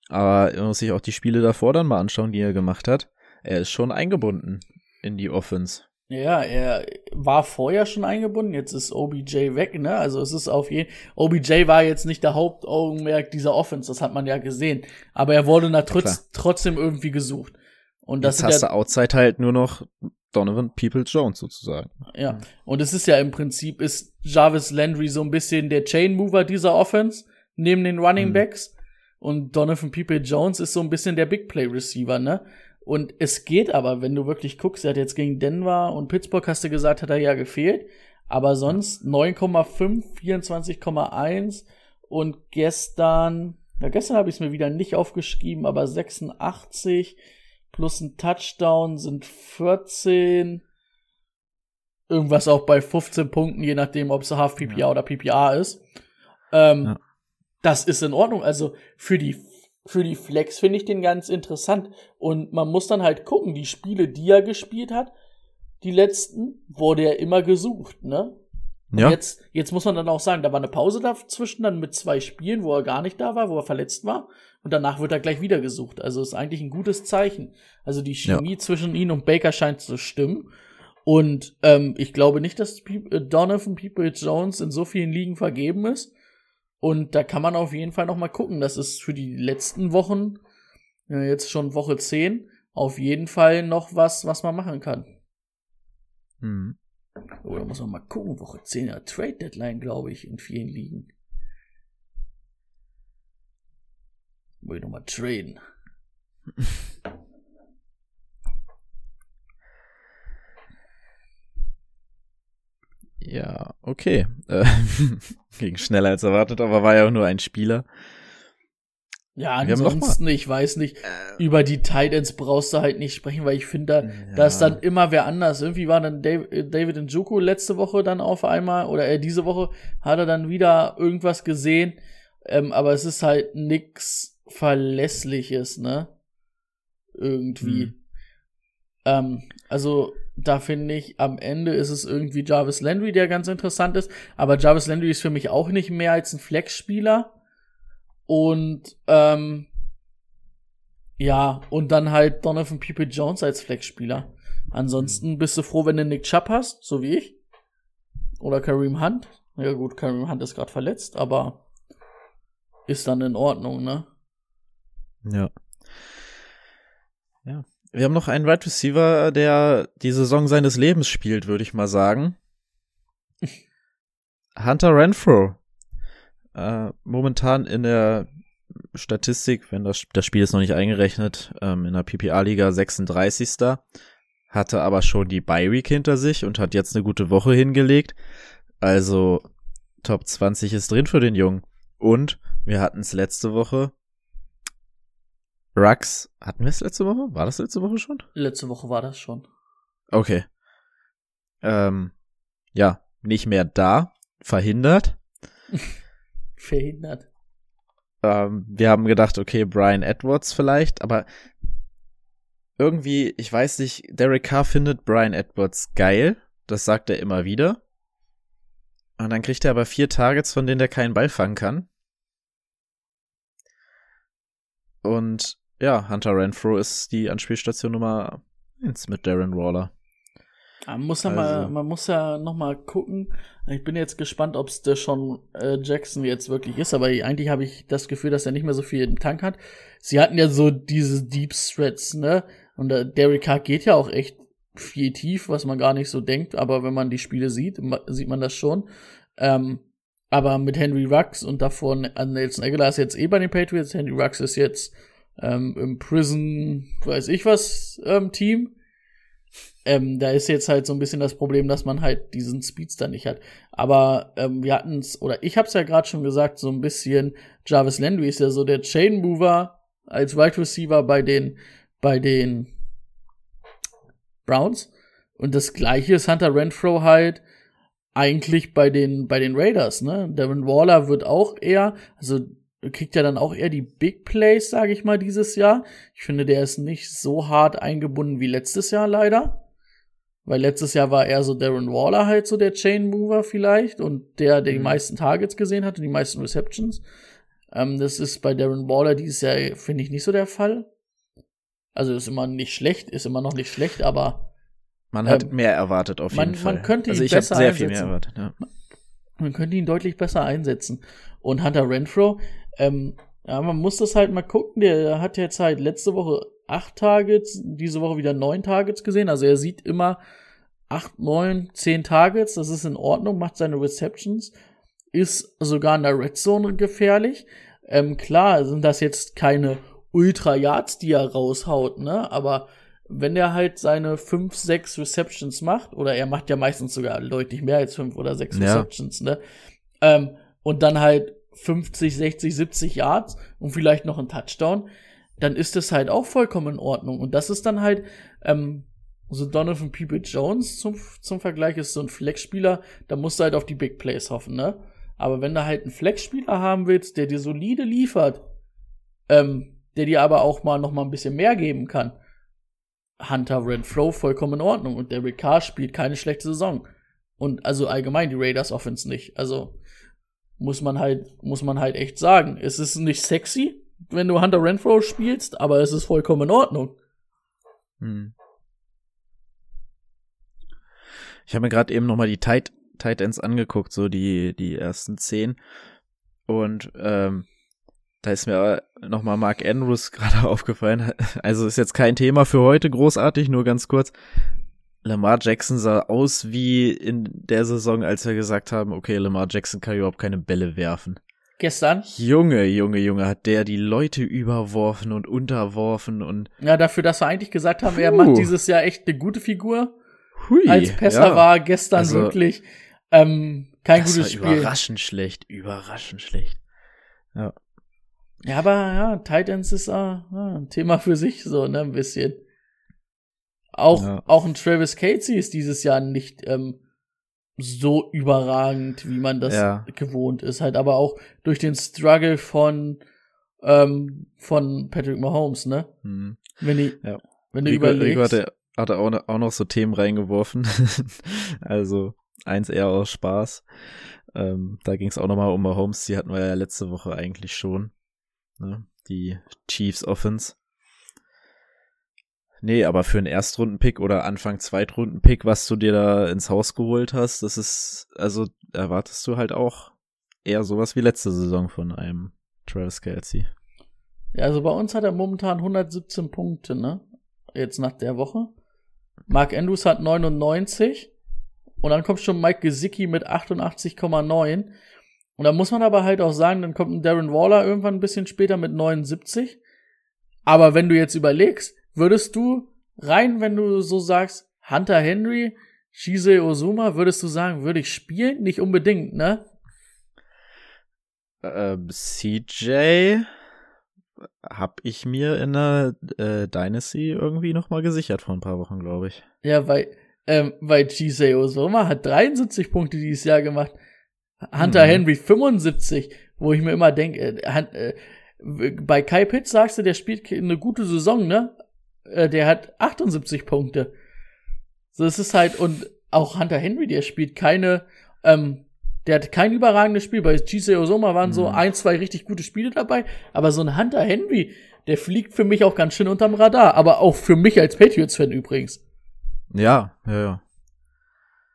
Aber er muss sich auch die Spiele davor dann mal anschauen, die er gemacht hat. Er ist schon eingebunden in die Offense. Ja, er war vorher schon eingebunden, jetzt ist OBJ weg, ne? Also es ist auf jeden OBJ war jetzt nicht der Hauptaugenmerk dieser Offense, das hat man ja gesehen. Aber er wurde trotz, trotzdem irgendwie gesucht. Und das jetzt hast ja, du Outside halt nur noch Donovan Peoples Jones sozusagen. Ja, und es ist ja im Prinzip, ist Jarvis Landry so ein bisschen der Chain Mover dieser Offense, neben den Running mhm. Backs. Und Donovan People Jones ist so ein bisschen der Big Play Receiver, ne? Und es geht aber, wenn du wirklich guckst, er hat jetzt gegen Denver und Pittsburgh, hast du gesagt, hat er ja gefehlt. Aber sonst 9,5, 24,1 und gestern, ja, gestern habe ich es mir wieder nicht aufgeschrieben, aber 86 plus ein Touchdown sind 14. Irgendwas auch bei 15 Punkten, je nachdem, ob es Half PPA ja. oder PPA ist. Ähm, ja. Das ist in Ordnung. Also für die für die Flex finde ich den ganz interessant. Und man muss dann halt gucken, die Spiele, die er gespielt hat, die letzten, wurde er immer gesucht, ne? Ja. Jetzt, jetzt muss man dann auch sagen, da war eine Pause dazwischen, dann mit zwei Spielen, wo er gar nicht da war, wo er verletzt war. Und danach wird er gleich wieder gesucht. Also ist eigentlich ein gutes Zeichen. Also die Chemie ja. zwischen ihn und Baker scheint zu stimmen. Und ähm, ich glaube nicht, dass Pe Donovan People Jones in so vielen Ligen vergeben ist. Und da kann man auf jeden Fall noch mal gucken. Das ist für die letzten Wochen, ja, jetzt schon Woche 10, auf jeden Fall noch was, was man machen kann. Hm. Oder muss man mal gucken, Woche 10, ja, Trade Deadline, glaube ich, in vielen Ligen. Will ich nochmal traden. Ja, okay. Äh, ging schneller als erwartet, aber war ja auch nur ein Spieler. Ja, ansonsten, ich weiß nicht, äh, über die Titans brauchst du halt nicht sprechen, weil ich finde, da, ja. da ist dann immer wer anders. Irgendwie war dann Dave, David Njoku letzte Woche dann auf einmal, oder er diese Woche hat er dann wieder irgendwas gesehen, ähm, aber es ist halt nix Verlässliches, ne? Irgendwie. Hm. Ähm, also, da finde ich, am Ende ist es irgendwie Jarvis Landry, der ganz interessant ist. Aber Jarvis Landry ist für mich auch nicht mehr als ein Flex-Spieler. Und ähm, ja, und dann halt Donovan People Jones als Flex-Spieler. Ansonsten bist du froh, wenn du Nick Chubb hast, so wie ich. Oder Kareem Hunt. Ja gut, Kareem Hunt ist gerade verletzt, aber ist dann in Ordnung, ne? Ja. Ja. Wir haben noch einen Wide right Receiver, der die Saison seines Lebens spielt, würde ich mal sagen. Hunter Renfro. Äh, momentan in der Statistik, wenn das, das Spiel ist noch nicht eingerechnet, ähm, in der PPA-Liga 36. Hatte aber schon die Bye Week hinter sich und hat jetzt eine gute Woche hingelegt. Also Top 20 ist drin für den Jungen. Und wir hatten es letzte Woche Rux, hatten wir es letzte Woche? War das letzte Woche schon? Letzte Woche war das schon. Okay. Ähm, ja, nicht mehr da, verhindert. verhindert. Ähm, wir haben gedacht, okay, Brian Edwards vielleicht, aber irgendwie, ich weiß nicht, Derek Carr findet Brian Edwards geil. Das sagt er immer wieder. Und dann kriegt er aber vier Targets, von denen er keinen Ball fangen kann. Und ja, Hunter Renfro ist die Anspielstation Nummer 1 mit Darren Waller. Man muss ja also. mal, man muss ja noch mal gucken. Ich bin jetzt gespannt, ob es der schon äh, Jackson jetzt wirklich ist, aber eigentlich habe ich das Gefühl, dass er nicht mehr so viel im Tank hat. Sie hatten ja so diese Deep Threads, ne? Und der Derek Carr geht ja auch echt viel tief, was man gar nicht so denkt, aber wenn man die Spiele sieht, sieht man das schon. Ähm, aber mit Henry Rux und davor Nelson Aguilar ist jetzt eh bei den Patriots. Henry Rux ist jetzt ähm, im Prison, weiß ich was, ähm, Team. Ähm, da ist jetzt halt so ein bisschen das Problem, dass man halt diesen Speedster nicht hat. Aber ähm, wir hatten es, oder ich habe es ja gerade schon gesagt, so ein bisschen, Jarvis Landry ist ja so der Chain Mover als Wide Receiver bei den, bei den Browns. Und das gleiche ist Hunter Renfro halt eigentlich bei den, bei den Raiders, ne? Devin Waller wird auch eher, also kriegt ja dann auch eher die Big Plays, sage ich mal, dieses Jahr. Ich finde, der ist nicht so hart eingebunden wie letztes Jahr leider. Weil letztes Jahr war eher so Darren Waller halt so der Chain Mover vielleicht und der, der die Mhm. meisten Targets gesehen hat und die meisten Receptions. Ähm, das ist bei Darren Waller dieses Jahr, finde ich, nicht so der Fall. Also ist immer nicht schlecht, ist immer noch nicht schlecht, aber Man hat Ähm, mehr erwartet auf man- jeden Fall. man könnte also ihn ich habe besser sehr viel mehr einsetzen. erwartet. Ja. man könnte ihn deutlich besser einsetzen. Und Hunter Renfro, ähm, ja, man muss das halt mal gucken. Der hat jetzt halt letzte Woche acht Targets, diese Woche wieder neun Targets gesehen. Also er sieht immer acht, neun, zehn Targets. Das ist in Ordnung, macht seine Receptions, ist sogar in der Red Zone gefährlich. Ähm, klar sind das jetzt keine Ultra Yards, die er raushaut, ne? Aber wenn er halt seine fünf, sechs Receptions macht, oder er macht ja meistens sogar deutlich mehr als fünf oder sechs Ja. Receptions, ne? Ähm, und dann halt 50, 60, 70 Yards und vielleicht noch ein Touchdown, dann ist das halt auch vollkommen in Ordnung. Und das ist dann halt, ähm, so Donovan People Jones zum, zum Vergleich ist so ein Flexspieler, da musst du halt auf die Big Plays hoffen, ne? Aber wenn du halt einen Flexspieler haben willst, der dir solide liefert, ähm, der dir aber auch mal noch mal ein bisschen mehr geben kann, Hunter Renfro vollkommen in Ordnung und Derek Carr spielt keine schlechte Saison. Und also allgemein die Raiders Offense nicht. Also muss man halt, muss man halt echt sagen. Es ist nicht sexy, wenn du Hunter Renfro spielst, aber es ist vollkommen in Ordnung. Hm. Ich habe mir gerade eben noch mal die Tight, Tight Ends angeguckt, so die, die ersten zehn. Und ähm, da ist mir noch mal Mark Andrews gerade aufgefallen. Also ist jetzt kein Thema für heute, großartig, nur ganz kurz. Lamar Jackson sah aus wie in der Saison, als wir gesagt haben, okay, Lamar Jackson kann überhaupt keine Bälle werfen. Gestern, Junge, Junge, Junge, hat der die Leute überworfen und unterworfen und ja, dafür, dass wir eigentlich gesagt haben, er Puh. macht dieses Jahr echt eine gute Figur. hui. Als Pesser ja. war gestern Also, wirklich ähm, kein gutes Spiel. überraschend schlecht, überraschend schlecht. Ja, aber ja, Titans ist äh, ja, ein Thema für sich, so, ne, ein bisschen. Auch, Ja. auch ein Travis Casey ist dieses Jahr nicht ähm, so überragend, wie man das Ja. gewohnt ist. Halt aber auch durch den Struggle von, ähm, von Patrick Mahomes, ne? Hm. Wenn die, Ja. wenn du Rico, Rico überlegst. hatte, hatte auch, noch- auch noch so Themen reingeworfen. also eins eher aus Spaß. Ähm, da ging es auch nochmal um Mahomes, die hatten wir ja letzte Woche eigentlich schon. Ne? Die Chiefs Offense. Nee, aber für einen Erstrunden-Pick oder Anfang Zweitrunden-Pick, was du dir da ins Haus geholt hast, das ist, also erwartest du halt auch eher sowas wie letzte Saison von einem Travis Kelsey. Ja, also bei uns hat er momentan 117 Punkte, ne? Jetzt nach der Woche. Mark Andrews hat 99. Und dann kommt schon Mike Gesicki mit 88,9. Und da muss man aber halt auch sagen, dann kommt ein Darren Waller irgendwann ein bisschen später mit 79. Aber wenn du jetzt überlegst, würdest du rein, wenn du so sagst, Hunter Henry, Shise Ozuma, würdest du sagen, würde ich spielen? Nicht unbedingt, ne? Ähm, CJ hab ich mir in der äh, Dynasty irgendwie noch mal gesichert vor ein paar Wochen, glaube ich. Ja, weil, ähm, weil Chisei Osoma hat 73 Punkte dieses Jahr gemacht. Hunter Mhm. Henry 75, wo ich mir immer denke, äh, äh, bei Kai Pitts sagst du, der spielt eine gute Saison, ne? Äh, der hat 78 Punkte. So, es ist halt, und auch Hunter Henry, der spielt keine, ähm, der hat kein überragendes Spiel. Bei Chisei Osoma waren so Mhm. ein, zwei richtig gute Spiele dabei, aber so ein Hunter Henry, der fliegt für mich auch ganz schön unterm Radar, aber auch für mich als Patriots-Fan übrigens. Ja, ja, ja.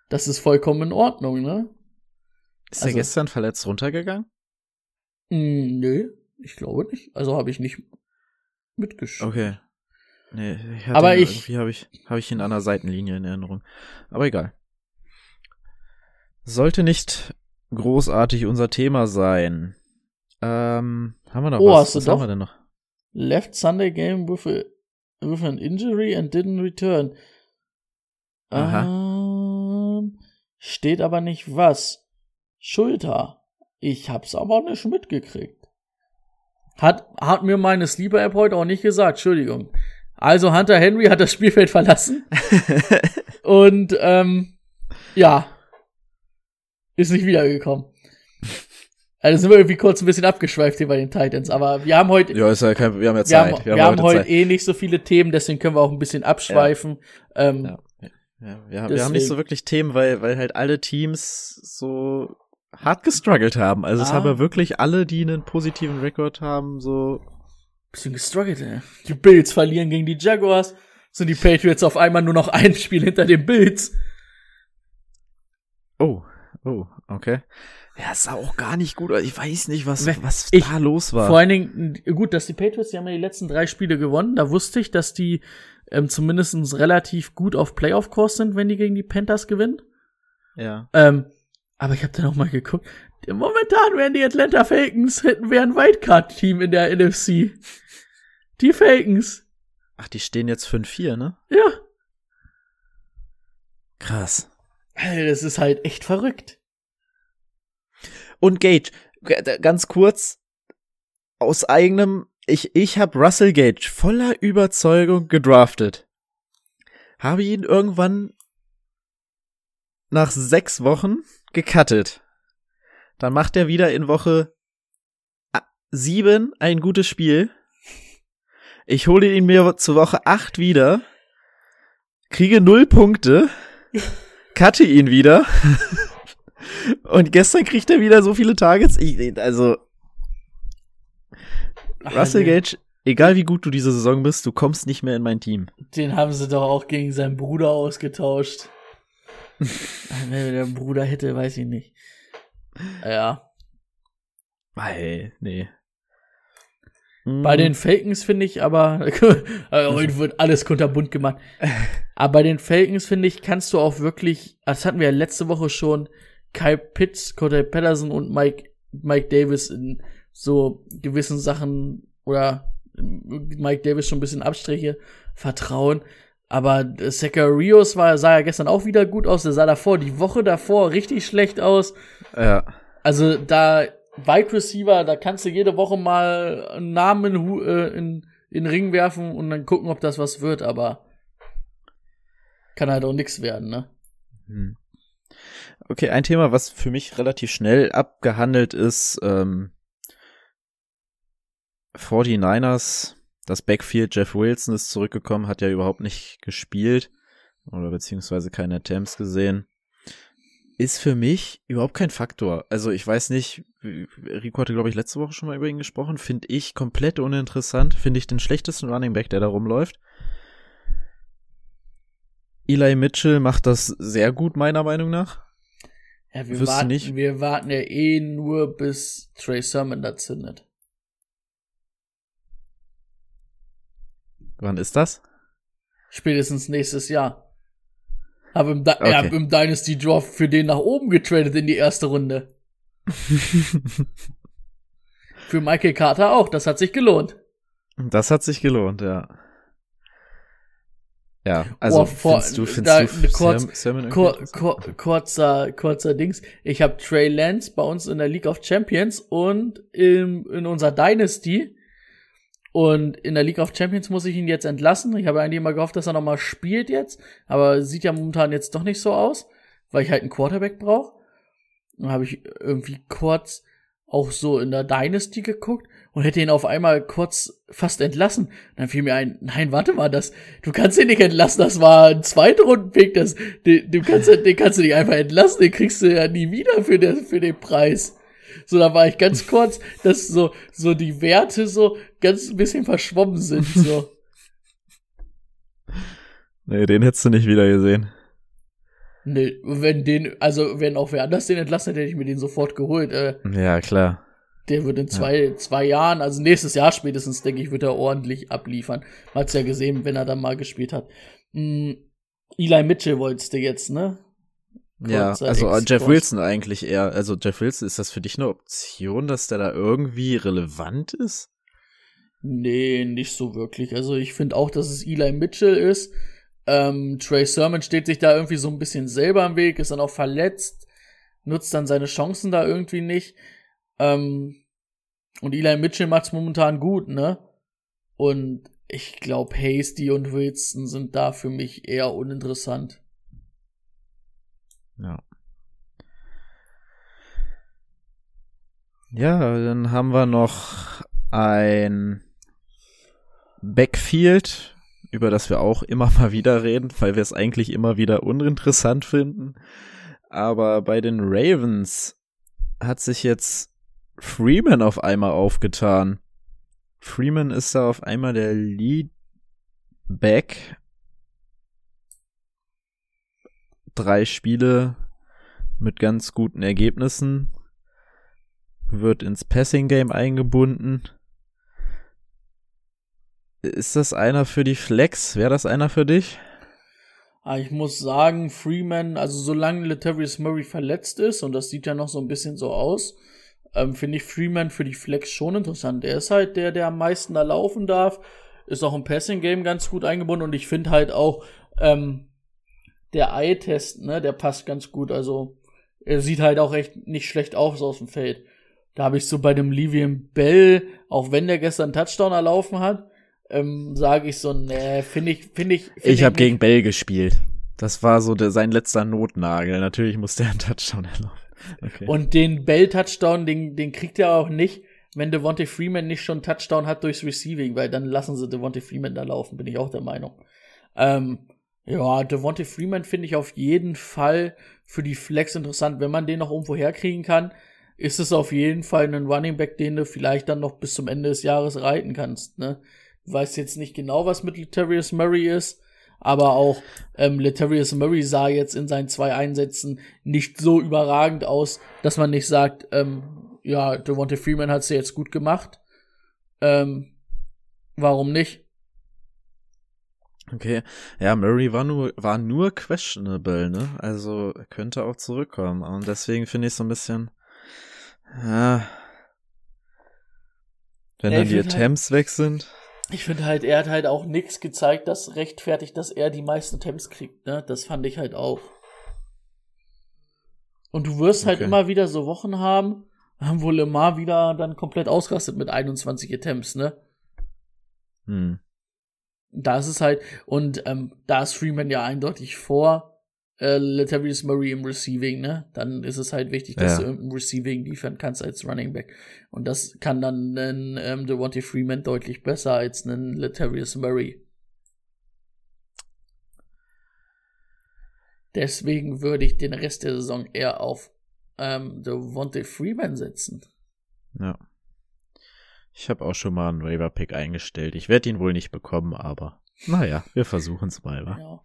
Das ist vollkommen in Ordnung, ne? Ist Also- er gestern verletzt runtergegangen? Mm, nö, ich glaube nicht. Also habe ich nicht mitgeschrieben. Okay. Nee, ich Aber ihn, ich- irgendwie habe ich habe ich ihn an der Seitenlinie in Erinnerung. Aber egal. Sollte nicht großartig unser Thema sein. Ähm, haben wir noch Oh, was? hast du was doch? haben wir denn noch? left Sunday game with, a, with an injury and didn't return. Aha. Ähm, steht aber nicht was. Schulter. Ich hab's aber nicht mitgekriegt. Hat, hat mir meine Sleeper-App heute auch nicht gesagt, Entschuldigung. Also Hunter Henry hat das Spielfeld verlassen und ähm, ja, ist nicht wiedergekommen. Also sind wir irgendwie kurz ein bisschen abgeschweift hier bei den Titans, aber wir haben heute, ja, ist ja kein, wir haben ja wir Zeit. haben, wir haben heute Zeit. eh nicht so viele Themen, deswegen können wir auch ein bisschen abschweifen. Ähm, Ja. Ja, wir, haben, wir haben nicht so wirklich Themen, weil, weil halt alle Teams so hart gestruggelt haben. Also es Ah. haben ja wirklich alle, die einen positiven Rekord haben, so bisschen gestruggelt, ey. Die Bills verlieren gegen die Jaguars, sind die Patriots auf einmal nur noch ein Spiel hinter den Bills. Oh, oh, okay. Ja, es sah auch gar nicht gut aus. Ich weiß nicht, was, was ich- da los war. Vor allen Dingen, gut, dass die Patriots, die haben ja die letzten drei Spiele gewonnen. Da wusste ich, dass die ähm, zumindest relativ gut auf Playoff-Kurs sind, wenn die gegen die Panthers gewinnen. ja. Ähm, aber ich habe dann auch mal geguckt. Momentan wären die Atlanta Falcons, hätten wir ein Wildcard-Team in der NFC. Die Falcons. Ach, die stehen jetzt 5-4, ne? Ja. Krass. Das ist halt echt verrückt. Und Gage, ganz kurz, aus eigenem, ich, ich habe Russell Gage voller Überzeugung gedraftet. Habe ihn irgendwann nach sechs Wochen gecuttet. Dann macht er wieder in Woche sieben ein gutes Spiel. Ich hole ihn mir zur Woche acht wieder, kriege null Punkte, cutte ihn wieder. Und gestern kriegt er wieder so viele Targets. Ich, also, Russell Gage, egal wie gut du diese Saison bist, du kommst nicht mehr in mein Team. Den haben sie doch auch gegen seinen Bruder ausgetauscht. Wenn der Bruder hätte, weiß ich nicht. Ja. Ey, nee. Bei den Falcons finde ich aber, heute wird alles kunterbunt gemacht. Aber bei den Falcons finde ich, kannst du auch wirklich, das hatten wir ja letzte Woche schon, Kyle Pitts, Cordell Patterson und Mike, Mike Davis in so gewissen Sachen oder Mike Davis schon ein bisschen Abstriche vertrauen. Aber Zacharias war, sah ja gestern auch wieder gut aus. Der sah davor, die Woche davor richtig schlecht aus. Ja. Also da Wide Receiver, da kannst du jede Woche mal einen Namen in, äh, in, in den Ring werfen und dann gucken, ob das was wird, aber kann halt auch nix werden, ne? Hm. Okay, ein Thema, was für mich relativ schnell abgehandelt ist, ähm, 49ers, das Backfield, Jeff Wilson ist zurückgekommen, hat ja überhaupt nicht gespielt oder beziehungsweise keine Attempts gesehen. Ist für mich überhaupt kein Faktor. Also ich weiß nicht, Rico hatte glaube ich letzte Woche schon mal über ihn gesprochen, finde ich komplett uninteressant, finde ich den schlechtesten Running Back, der da rumläuft. Eli Mitchell macht das sehr gut, meiner Meinung nach. Ja, wir warten, nicht. wir warten ja eh nur, bis Trey Sermon da zündet. Wann ist das? Spätestens nächstes Jahr. Hab im, Di Okay. hab im Dynasty Draft für den nach oben getradet in die erste Runde. Für Michael Carter auch, das hat sich gelohnt. Das hat sich gelohnt, ja. Ja, also Oh, vor- findest du, findest da- du kurz- Sermon- Kur kur kurzer, kurzer Dings. Ich habe Trey Lance bei uns in der League of Champions und im, in unserer Dynasty. Und in der League of Champions muss ich ihn jetzt entlassen. Ich habe eigentlich immer gehofft, dass er noch mal spielt jetzt. Aber sieht ja momentan jetzt doch nicht so aus, weil ich halt einen Quarterback brauche. Dann habe ich irgendwie kurz auch so in der Dynasty geguckt und hätte ihn auf einmal kurz fast entlassen. Dann fiel mir ein, nein, warte mal, das, du kannst ihn nicht entlassen, das war ein zweiter Rundenpick, das, den, du kannst, den kannst du nicht einfach entlassen, den kriegst du ja nie wieder für den, für den Preis. So, da war ich ganz kurz, dass so, so die Werte so ganz ein bisschen verschwommen sind, so. Nee, den hättest du nicht wieder gesehen. Nee, wenn den, also wenn auch wer anders den entlassen hätte, hätte ich mir den sofort geholt. Äh, Ja, klar. der wird in zwei, zwei Jahren, also nächstes Jahr spätestens, denke ich, wird er ordentlich abliefern. Man hat's ja gesehen, wenn er dann mal gespielt hat. Hm, Eli Mitchell wolltest du jetzt, ne? Ja, also äh, Exkurs. Jeff Wilson eigentlich eher. Also Jeff Wilson, ist das für dich eine Option, dass der da irgendwie relevant ist? Nee, nicht so wirklich. Also ich finde auch, dass es Eli Mitchell ist. Ähm, Trey Sermon steht sich da irgendwie so ein bisschen selber im Weg, ist dann auch verletzt, nutzt dann seine Chancen da irgendwie nicht. Ähm, und Eli Mitchell macht's momentan gut, ne? Und ich glaube, Hasty und Wilson sind da für mich eher uninteressant. Ja. Ja, dann haben wir noch ein Backfield, über das wir auch immer mal wieder reden, weil wir es eigentlich immer wieder uninteressant finden. Aber bei den Ravens hat sich jetzt Freeman auf einmal aufgetan. Freeman ist da auf einmal der Lead Back. Drei Spiele mit ganz guten Ergebnissen. Wird ins Passing Game eingebunden. Ist das einer für die Flex? Wäre das einer für dich? Ah, ich muss sagen, Freeman, also solange Latavius Murray verletzt ist, und das sieht ja noch so ein bisschen so aus, ähm, finde ich Freeman für die Flex schon interessant. Er ist halt der, der am meisten da laufen darf, ist auch im Passing-Game ganz gut eingebunden und ich finde halt auch, ähm, der Eye-Test, ne, der passt ganz gut. Also, er sieht halt auch echt nicht schlecht aus aus dem Feld. Da habe ich so bei dem Livian Bell, auch wenn der gestern Touchdown erlaufen hat, ähm, sage ich so, ne, finde ich, finde ich. Find ich habe gegen Bell gespielt. Das war so der, sein letzter Notnagel. Natürlich musste er einen Touchdown erlaufen. Okay. Und den Bell-Touchdown, den, den kriegt er auch nicht, wenn Devontae Freeman nicht schon Touchdown hat durchs Receiving, weil dann lassen sie Devontae Freeman da laufen, bin ich auch der Meinung. Ähm, ja, Devontae Freeman finde ich auf jeden Fall für die Flex interessant. Wenn man den noch irgendwo herkriegen kann, ist es auf jeden Fall ein Running Back, den du vielleicht dann noch bis zum Ende des Jahres reiten kannst. Ne? weiß jetzt nicht genau, was mit Letarius Murray ist, aber auch ähm, Letarius Murray sah jetzt in seinen zwei Einsätzen nicht so überragend aus, dass man nicht sagt, ähm, ja, Devontae Freeman hat es jetzt gut gemacht. Ähm, warum nicht? Okay, ja, Murray war nur, war nur questionable, ne? Also er könnte auch zurückkommen. Und deswegen finde ich so ein bisschen, ja, wenn ja, dann die halt Attempts halt, weg sind ich finde halt, er hat halt auch nichts gezeigt, das rechtfertigt, dass er die meisten Temps kriegt, ne? Das fand ich halt auch. Und du wirst halt okay. halt immer wieder so Wochen haben, wo Lemar wieder dann komplett ausrastet mit 21 Attempts, ne? Hm. Da ist es halt, und ähm, da ist Freeman ja eindeutig vor äh, Latavius Murray im Receiving, ne? Dann ist es halt wichtig, dass ja. du im Receiving liefern kannst als Running Back. Und das kann dann ein ähm, Devontae Freeman deutlich besser als ein Latavius Murray. Deswegen würde ich den Rest der Saison eher auf ähm, Devontae Freeman setzen. Ja. Ich habe auch schon mal einen Waiver-Pick eingestellt. Ich werde ihn wohl nicht bekommen, aber naja, wir versuchen es mal, wa? Ja.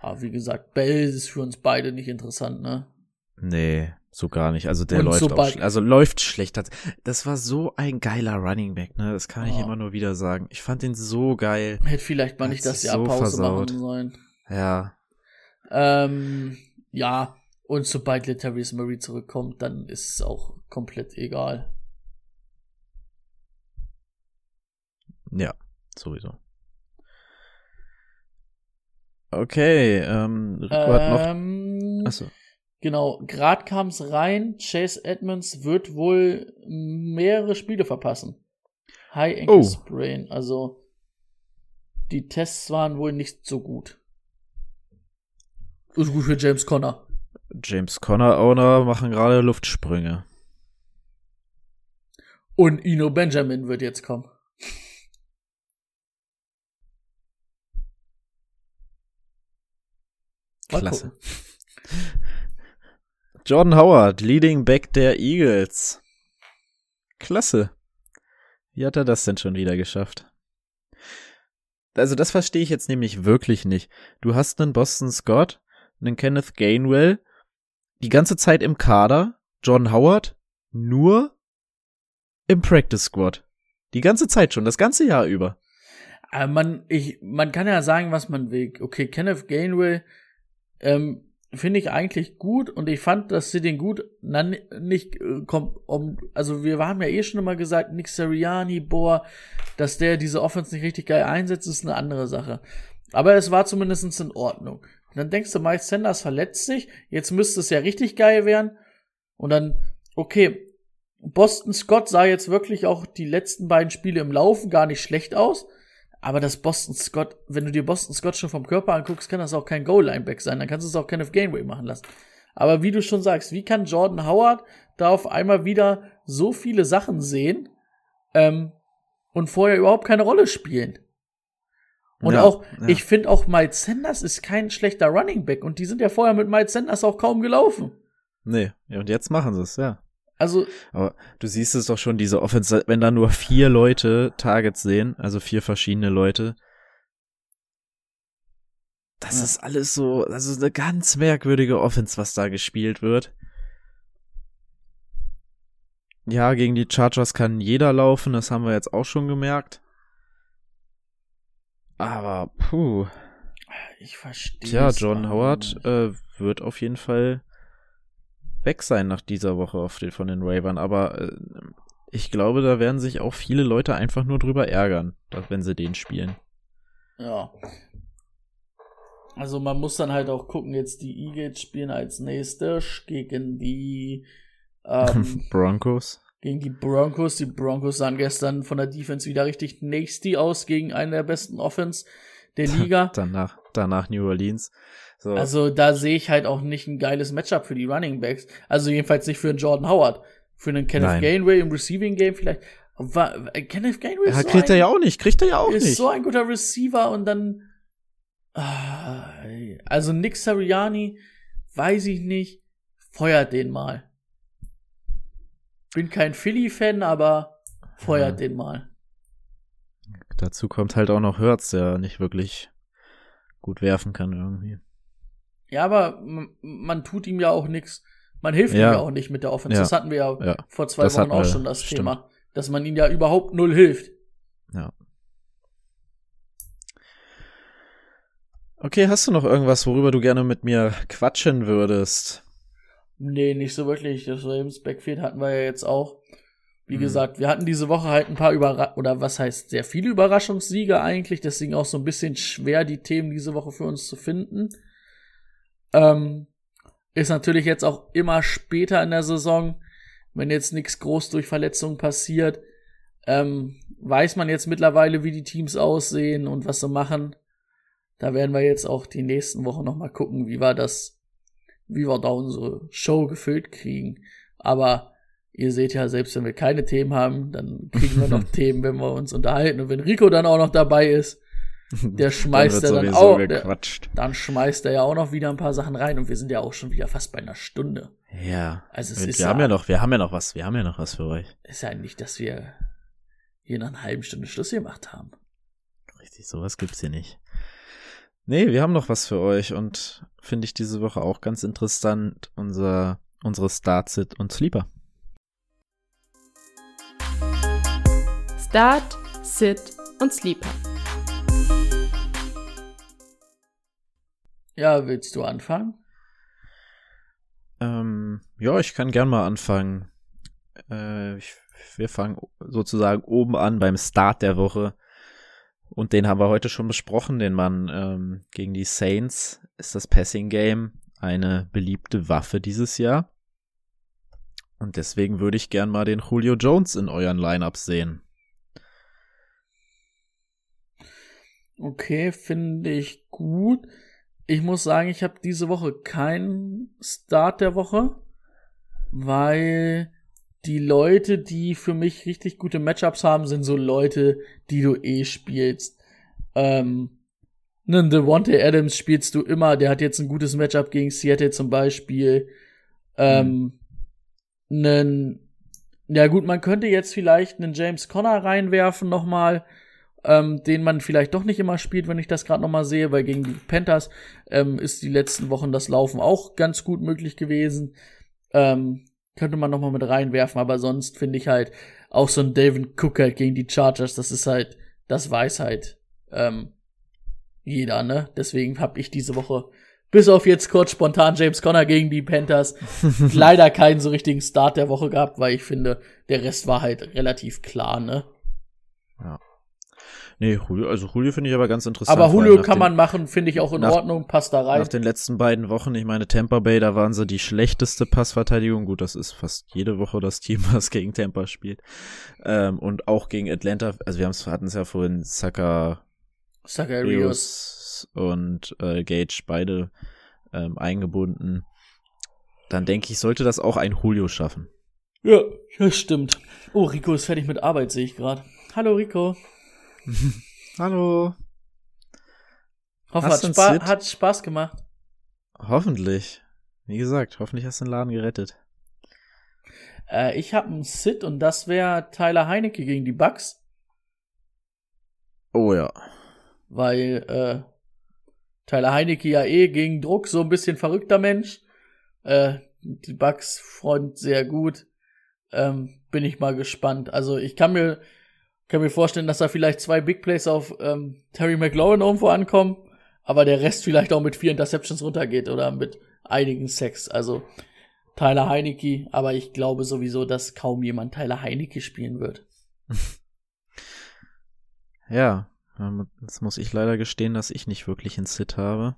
Aber wie gesagt, Bell ist für uns beide nicht interessant, ne? Nee, so gar nicht. Also der Und läuft auch, also läuft schlecht. Das war so ein geiler Running Back, ne? Das kann ich immer nur wieder sagen. Ich fand den so geil. Hätte vielleicht mal nicht das Jahr so Pause versaut. machen sollen. Ja. Ähm, ja. Und sobald Latavius Murray zurückkommt, dann ist es auch komplett egal. Ja, sowieso. Okay, ähm, Rico ähm, hat noch. Achso. Genau, gerade kam es rein, Chase Edmonds wird wohl mehrere Spiele verpassen. High Ankle oh. Sprain, also die Tests waren wohl nicht so gut. Ist gut für James Conner. James Conner Owner machen gerade Luftsprünge. Und Ino Benjamin wird jetzt kommen. Klasse. Jordan Howard, Leading Back der Eagles. Klasse. Wie hat er das denn schon wieder geschafft? Also das verstehe ich jetzt nämlich wirklich nicht. Du hast einen Boston Scott, einen Kenneth Gainwell, die ganze Zeit im Kader, Jordan Howard nur im Practice Squad. Die ganze Zeit schon, das ganze Jahr über. Aber man, ich, man kann ja sagen, was man will. Okay, Kenneth Gainwell ähm, finde ich eigentlich gut und ich fand, dass sie den gut na, nicht äh, kommt um also wir haben ja eh schon immer gesagt, Nick Sirianni, boah, dass der diese Offense nicht richtig geil einsetzt, ist eine andere Sache. Aber es war zumindest in Ordnung. Und dann denkst du, Miles Sanders verletzt sich, jetzt müsste es ja richtig geil werden. Und dann, okay, Boston Scott sah jetzt wirklich auch die letzten beiden Spiele im Laufen gar nicht schlecht aus. Aber das Boston Scott, wenn du dir Boston Scott schon vom Körper anguckst, kann das auch kein Goal-Lineback sein. Dann kannst du es auch Kenneth Gainway machen lassen. Aber wie du schon sagst, wie kann Jordan Howard da auf einmal wieder so viele Sachen sehen ähm, und vorher überhaupt keine Rolle spielen? Und Ja, auch, ja. ich finde auch Miles Sanders ist kein schlechter Running Back und die sind ja vorher mit Miles Sanders auch kaum gelaufen. Nee, ja, und jetzt machen sie es, ja. Also, Aber du siehst es doch schon, diese Offense, wenn da nur vier Leute Targets sehen, also vier verschiedene Leute, das Ja. ist alles so, also eine ganz merkwürdige Offense, was da gespielt wird. Ja, gegen die Chargers kann jeder laufen, das haben wir jetzt auch schon gemerkt. Aber, puh. ich verstehe. Tja, John Howard äh, wird auf jeden Fall weg sein nach dieser Woche auf den, von den Ravens. Aber äh, ich glaube, da werden sich auch viele Leute einfach nur drüber ärgern, wenn sie den spielen. Ja. Also man muss dann halt auch gucken, jetzt die Eagles spielen als nächstes gegen die ähm, Broncos. gegen die Broncos. Die Broncos sahen gestern von der Defense wieder richtig nasty aus gegen einen der besten Offense der Liga. Danach, danach New Orleans. So, Also da sehe ich halt auch nicht ein geiles Matchup für die Running Backs. Also jedenfalls nicht für einen Jordan Howard. Für einen Kenneth Nein. Gainway im Receiving Game vielleicht. Wa- äh, Kenneth Gainway ist ja, so kriegt er ein- ja auch nicht, kriegt er ja auch ist nicht. so ein guter Receiver und dann. Ah, Also Nick Sirianni, weiß ich nicht, feuert den mal. Bin kein Philly-Fan, aber feuert Ja. den mal. Dazu kommt halt auch noch Hurts, der nicht wirklich gut werfen kann irgendwie. Ja, aber man tut ihm ja auch nichts. Man hilft Ja. ihm ja auch nicht mit der Offense. Ja. Das hatten wir ja, Ja, vor zwei das Wochen auch wir, schon das stimmt. Thema. Dass man ihm ja überhaupt null hilft. ja. Okay, hast du noch irgendwas, worüber du gerne mit mir quatschen würdest? Nee, nicht so wirklich. Das Ravens Backfield hatten wir ja jetzt auch. Wie Mhm. gesagt, wir hatten diese Woche halt ein paar Überra oder was heißt sehr viele Überraschungssiege eigentlich, deswegen auch so ein bisschen schwer, die Themen diese Woche für uns zu finden. Ähm, ist natürlich jetzt auch immer später in der Saison, wenn jetzt nichts groß durch Verletzungen passiert, ähm, weiß man jetzt mittlerweile, wie die Teams aussehen und was sie machen. Da werden wir jetzt auch die nächsten Wochen noch mal gucken, wie wir das wie wir da unsere Show gefüllt kriegen. Aber ihr seht ja, selbst wenn wir keine Themen haben, dann kriegen wir noch Themen, wenn wir uns unterhalten. Und wenn Rico dann auch noch dabei ist, der schmeißt Dann er dann auch, der, gequatscht. dann schmeißt er ja auch noch wieder ein paar Sachen rein. Und wir sind ja auch schon wieder fast bei einer Stunde. Ja. Also es wir ist haben ja- ja noch, wir haben ja noch was, wir haben ja noch was für euch. Ist ja nicht, dass wir hier nach einer halben Stunde Schluss gemacht haben. Richtig, sowas gibt's hier nicht. Nee, wir haben noch was für euch und finde ich diese Woche auch ganz interessant, unser, unsere Start, Sit und Sleeper. Start, Sit und Sleeper. Ja, willst du anfangen? Ähm, ja, ich kann gern mal anfangen. Äh, ich, wir fangen sozusagen oben an beim Start der Woche. Und den haben wir heute schon besprochen, den Mann ähm, gegen die Saints ist das Passing Game eine beliebte Waffe dieses Jahr. Und deswegen würde ich gern mal den Julio Jones in euren Lineups sehen. Okay, finde ich gut. Ich muss sagen, ich habe diese Woche keinen Start der Woche, weil die Leute, die für mich richtig gute Matchups haben, sind so Leute, die du eh spielst. Ähm, einen Devontae Adams spielst du immer, der hat jetzt ein gutes Matchup gegen Seattle zum Beispiel. Ähm, einen, ja gut, man könnte jetzt vielleicht einen James Conner reinwerfen nochmal ähm, den man vielleicht doch nicht immer spielt, wenn ich das gerade noch mal sehe, weil gegen die Panthers ähm, ist die letzten Wochen das Laufen auch ganz gut möglich gewesen. Ähm, könnte man noch mal mit reinwerfen, aber sonst finde ich halt auch so ein David Cook halt gegen die Chargers, das ist halt, das weiß halt ähm, jeder, ne? Deswegen habe ich diese Woche Bis auf jetzt kurz spontan James Conner gegen die Panthers. Leider keinen so richtigen Start der Woche gehabt, weil ich finde, der Rest war halt relativ klar, ne? Nee, Julio, also Julio finde ich aber ganz interessant. Aber Julio kann den, man machen, finde ich auch in nach- Ordnung, passt da rein. Nach den letzten beiden Wochen, ich meine, Tampa Bay, da waren sie die schlechteste Passverteidigung. Gut, das ist fast jede Woche das Team, was gegen Tampa spielt. Ähm, und auch gegen Atlanta, also wir hatten es ja vorhin, Saka. Rios und äh, Gage beide ähm, eingebunden. Dann denke ich, sollte das auch ein Julio schaffen. Ja, das stimmt. Oh, Rico ist fertig mit Arbeit, sehe ich gerade. Hallo Rico. Hallo. Hoffe, hat, Spa Sit? hat Spaß gemacht. Hoffentlich. Wie gesagt, hoffentlich hast du den Laden gerettet. Äh, ich habe einen Sit und das wäre Tyler Heinecke gegen die Bucks, Oh ja. weil äh, Tyler Heinecke ja eh gegen Druck so ein bisschen verrückter Mensch. Äh, die Bucks Front sehr gut. Ähm, bin ich mal gespannt. Also ich kann mir kann mir vorstellen, dass da vielleicht zwei Big Plays auf ähm, Terry McLaurin irgendwo ankommen, aber der Rest vielleicht auch mit vier Interceptions runtergeht oder mit einigen Sacks. Also Tyler Heinecke, aber ich glaube sowieso, dass kaum jemand Tyler Heinecke spielen wird. Ja. Jetzt muss ich leider gestehen, dass ich nicht wirklich einen Sit habe.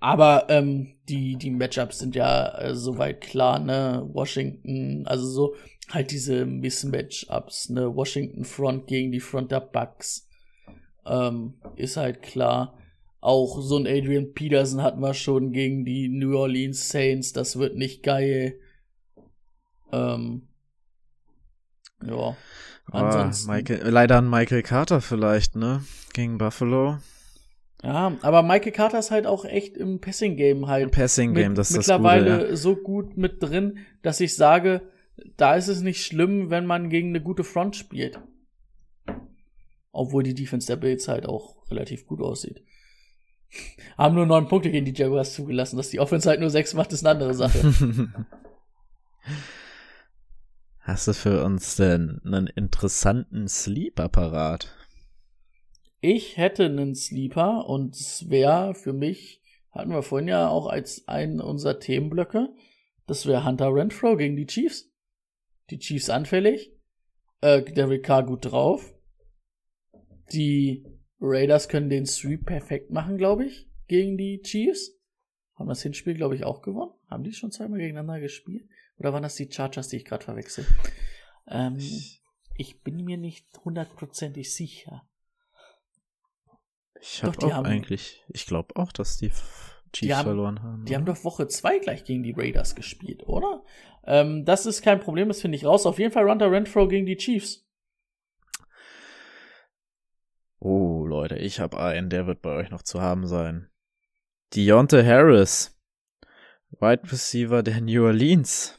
Aber ähm, die, die Matchups sind ja äh, soweit klar, ne? Washington, also so halt diese Mismatchups, ne? Washington Front gegen die Front der Bucks. Ähm, ist halt klar. Auch so ein Adrian Peterson hatten wir schon gegen die New Orleans Saints. Das wird nicht geil. Ähm, ja. Ah, Ansonsten. Michael, leider ein Michael Carter vielleicht, ne? Gegen Buffalo. Ja, aber Michael Carter ist halt auch echt im Passing-Game halt. Im Passing Game, mit, das ist das mittlerweile Gute. so gut mit drin, dass ich sage, da ist es nicht schlimm, wenn man gegen eine gute Front spielt. Obwohl die Defense der Bills halt auch relativ gut aussieht. Haben nur neun Punkte gegen die Jaguars zugelassen. Dass die Offense halt nur sechs macht, ist eine andere Sache. Ja. Hast du für uns denn einen interessanten Sleep-Apparat? Ich hätte einen Sleeper und es wäre für mich, hatten wir vorhin ja auch als einen unserer Themenblöcke, das wäre Hunter Renfro gegen die Chiefs. Die Chiefs anfällig, äh, Derek Carr gut drauf. Die Raiders können den Sweep perfekt machen, glaube ich, gegen die Chiefs. Haben das Hinspiel, glaube ich, auch gewonnen. Haben die schon zweimal gegeneinander gespielt? Oder waren das die Chargers, die ich gerade verwechsel? Ähm, ich bin mir nicht hundertprozentig sicher. Ich Doch, hab die auch haben- eigentlich, ich glaube auch, dass die Chiefs haben- verloren haben. Die haben doch Woche 2 gleich gegen die Raiders gespielt, oder? Ähm, das ist kein Problem, das finde ich raus. Auf jeden Fall Runter Renfro gegen die Chiefs. Oh, Leute, ich habe einen, der wird bei euch noch zu haben sein. Deontay Harris, Wide Receiver der New Orleans,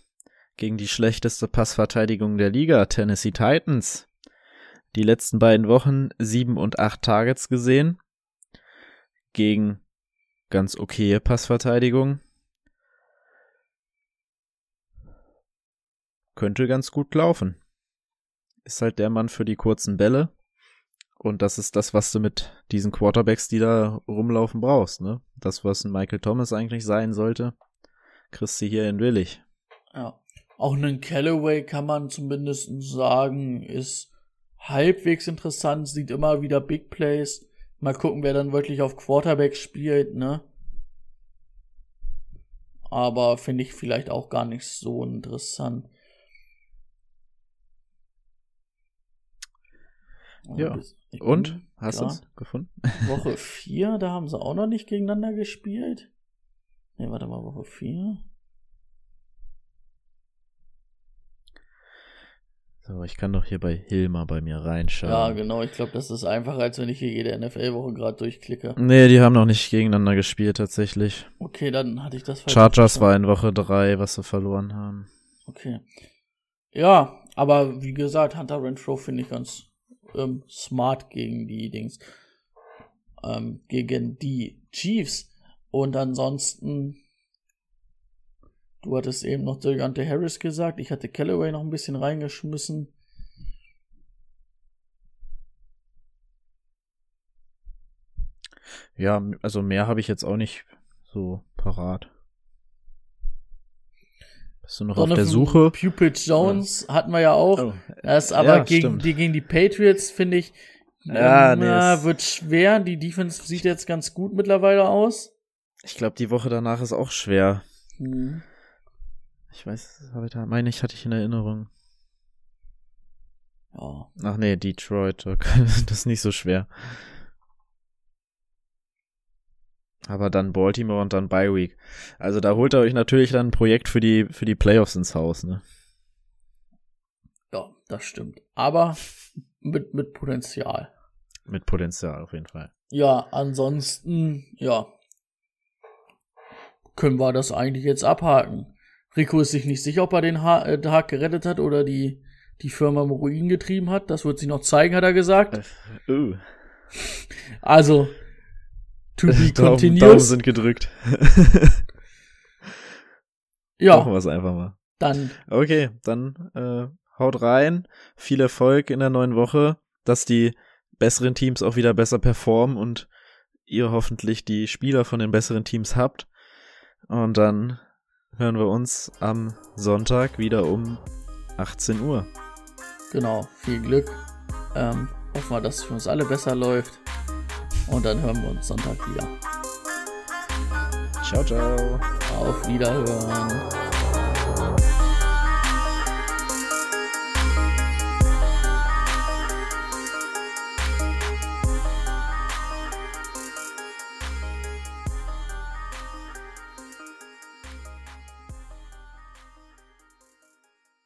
gegen die schlechteste Passverteidigung der Liga, Tennessee Titans. Die letzten beiden Wochen sieben und acht Targets gesehen, gegen ganz okaye Passverteidigung. Könnte ganz gut laufen. Ist halt der Mann für die kurzen Bälle. Und das ist das, was du mit diesen Quarterbacks, die da rumlaufen, brauchst, ne? Das, was ein Michael Thomas eigentlich sein sollte, kriegst du hier in Willig. Ja. Auch einen Callaway kann man zumindest sagen, ist halbwegs interessant, sieht immer wieder Big Plays. Mal gucken, wer dann wirklich auf Quarterback spielt, ne? Aber finde ich vielleicht auch gar nicht so interessant. Ja. Und? Hast du es gefunden? Woche 4, da haben sie auch noch nicht gegeneinander gespielt. Ne, warte mal, Woche 4. So, ich kann doch hier bei Hilmer bei mir reinschauen. Ja, genau, ich glaube, das ist einfacher, als wenn ich hier jede NFL-Woche gerade durchklicke. Nee, die haben noch nicht gegeneinander gespielt, tatsächlich. Okay, dann hatte ich das falsch Chargers war in Woche drei, was sie verloren haben. Okay. Ja, aber wie gesagt, Hunter Renfro finde ich ganz ähm, smart gegen die Dings. Ähm, gegen die Chiefs. Und ansonsten, du hattest eben noch Delgante Harris gesagt. Ich hatte Callaway noch ein bisschen reingeschmissen. Ja, also mehr habe ich jetzt auch nicht so parat. Bist du noch auf der Suche? Cupid Jones hatten wir ja auch. Oh, Das ist aber ja, gegen, die, gegen die Patriots, finde ich, Ja, ähm, nee, äh, es- wird schwer. Die Defense sieht jetzt ganz gut mittlerweile aus. Ich glaube, die Woche danach ist auch schwer. Hm. Ich weiß, habe ich da, meine ich, hatte ich in Erinnerung. Ja. Ach nee, Detroit. okay, Das ist nicht so schwer. Aber dann Baltimore und dann Bye Week. Also da holt ihr euch natürlich dann ein Projekt für die, für die Playoffs ins Haus, ne? ja, das stimmt. Aber mit, mit Potenzial. Mit Potenzial auf jeden Fall. Ja, ansonsten, ja, können wir das eigentlich jetzt abhaken. Rico ist sich nicht sicher, ob er den ha äh, Tag gerettet hat oder die, die Firma im Ruin getrieben hat. Das wird sich noch zeigen, hat er gesagt. Uh. Also, to be Daumen, Daumen continuous. sind gedrückt. ja, Machen wir es einfach mal. dann, Okay, dann äh, haut rein. Viel Erfolg in der neuen Woche, dass die besseren Teams auch wieder besser performen und ihr hoffentlich die Spieler von den besseren Teams habt. Und dann hören wir uns am Sonntag wieder um 18 Uhr. genau, viel Glück. Ähm, hoffen wir, dass es für uns alle besser läuft. Und dann hören wir uns Sonntag wieder. Ciao, ciao. Auf Wiederhören.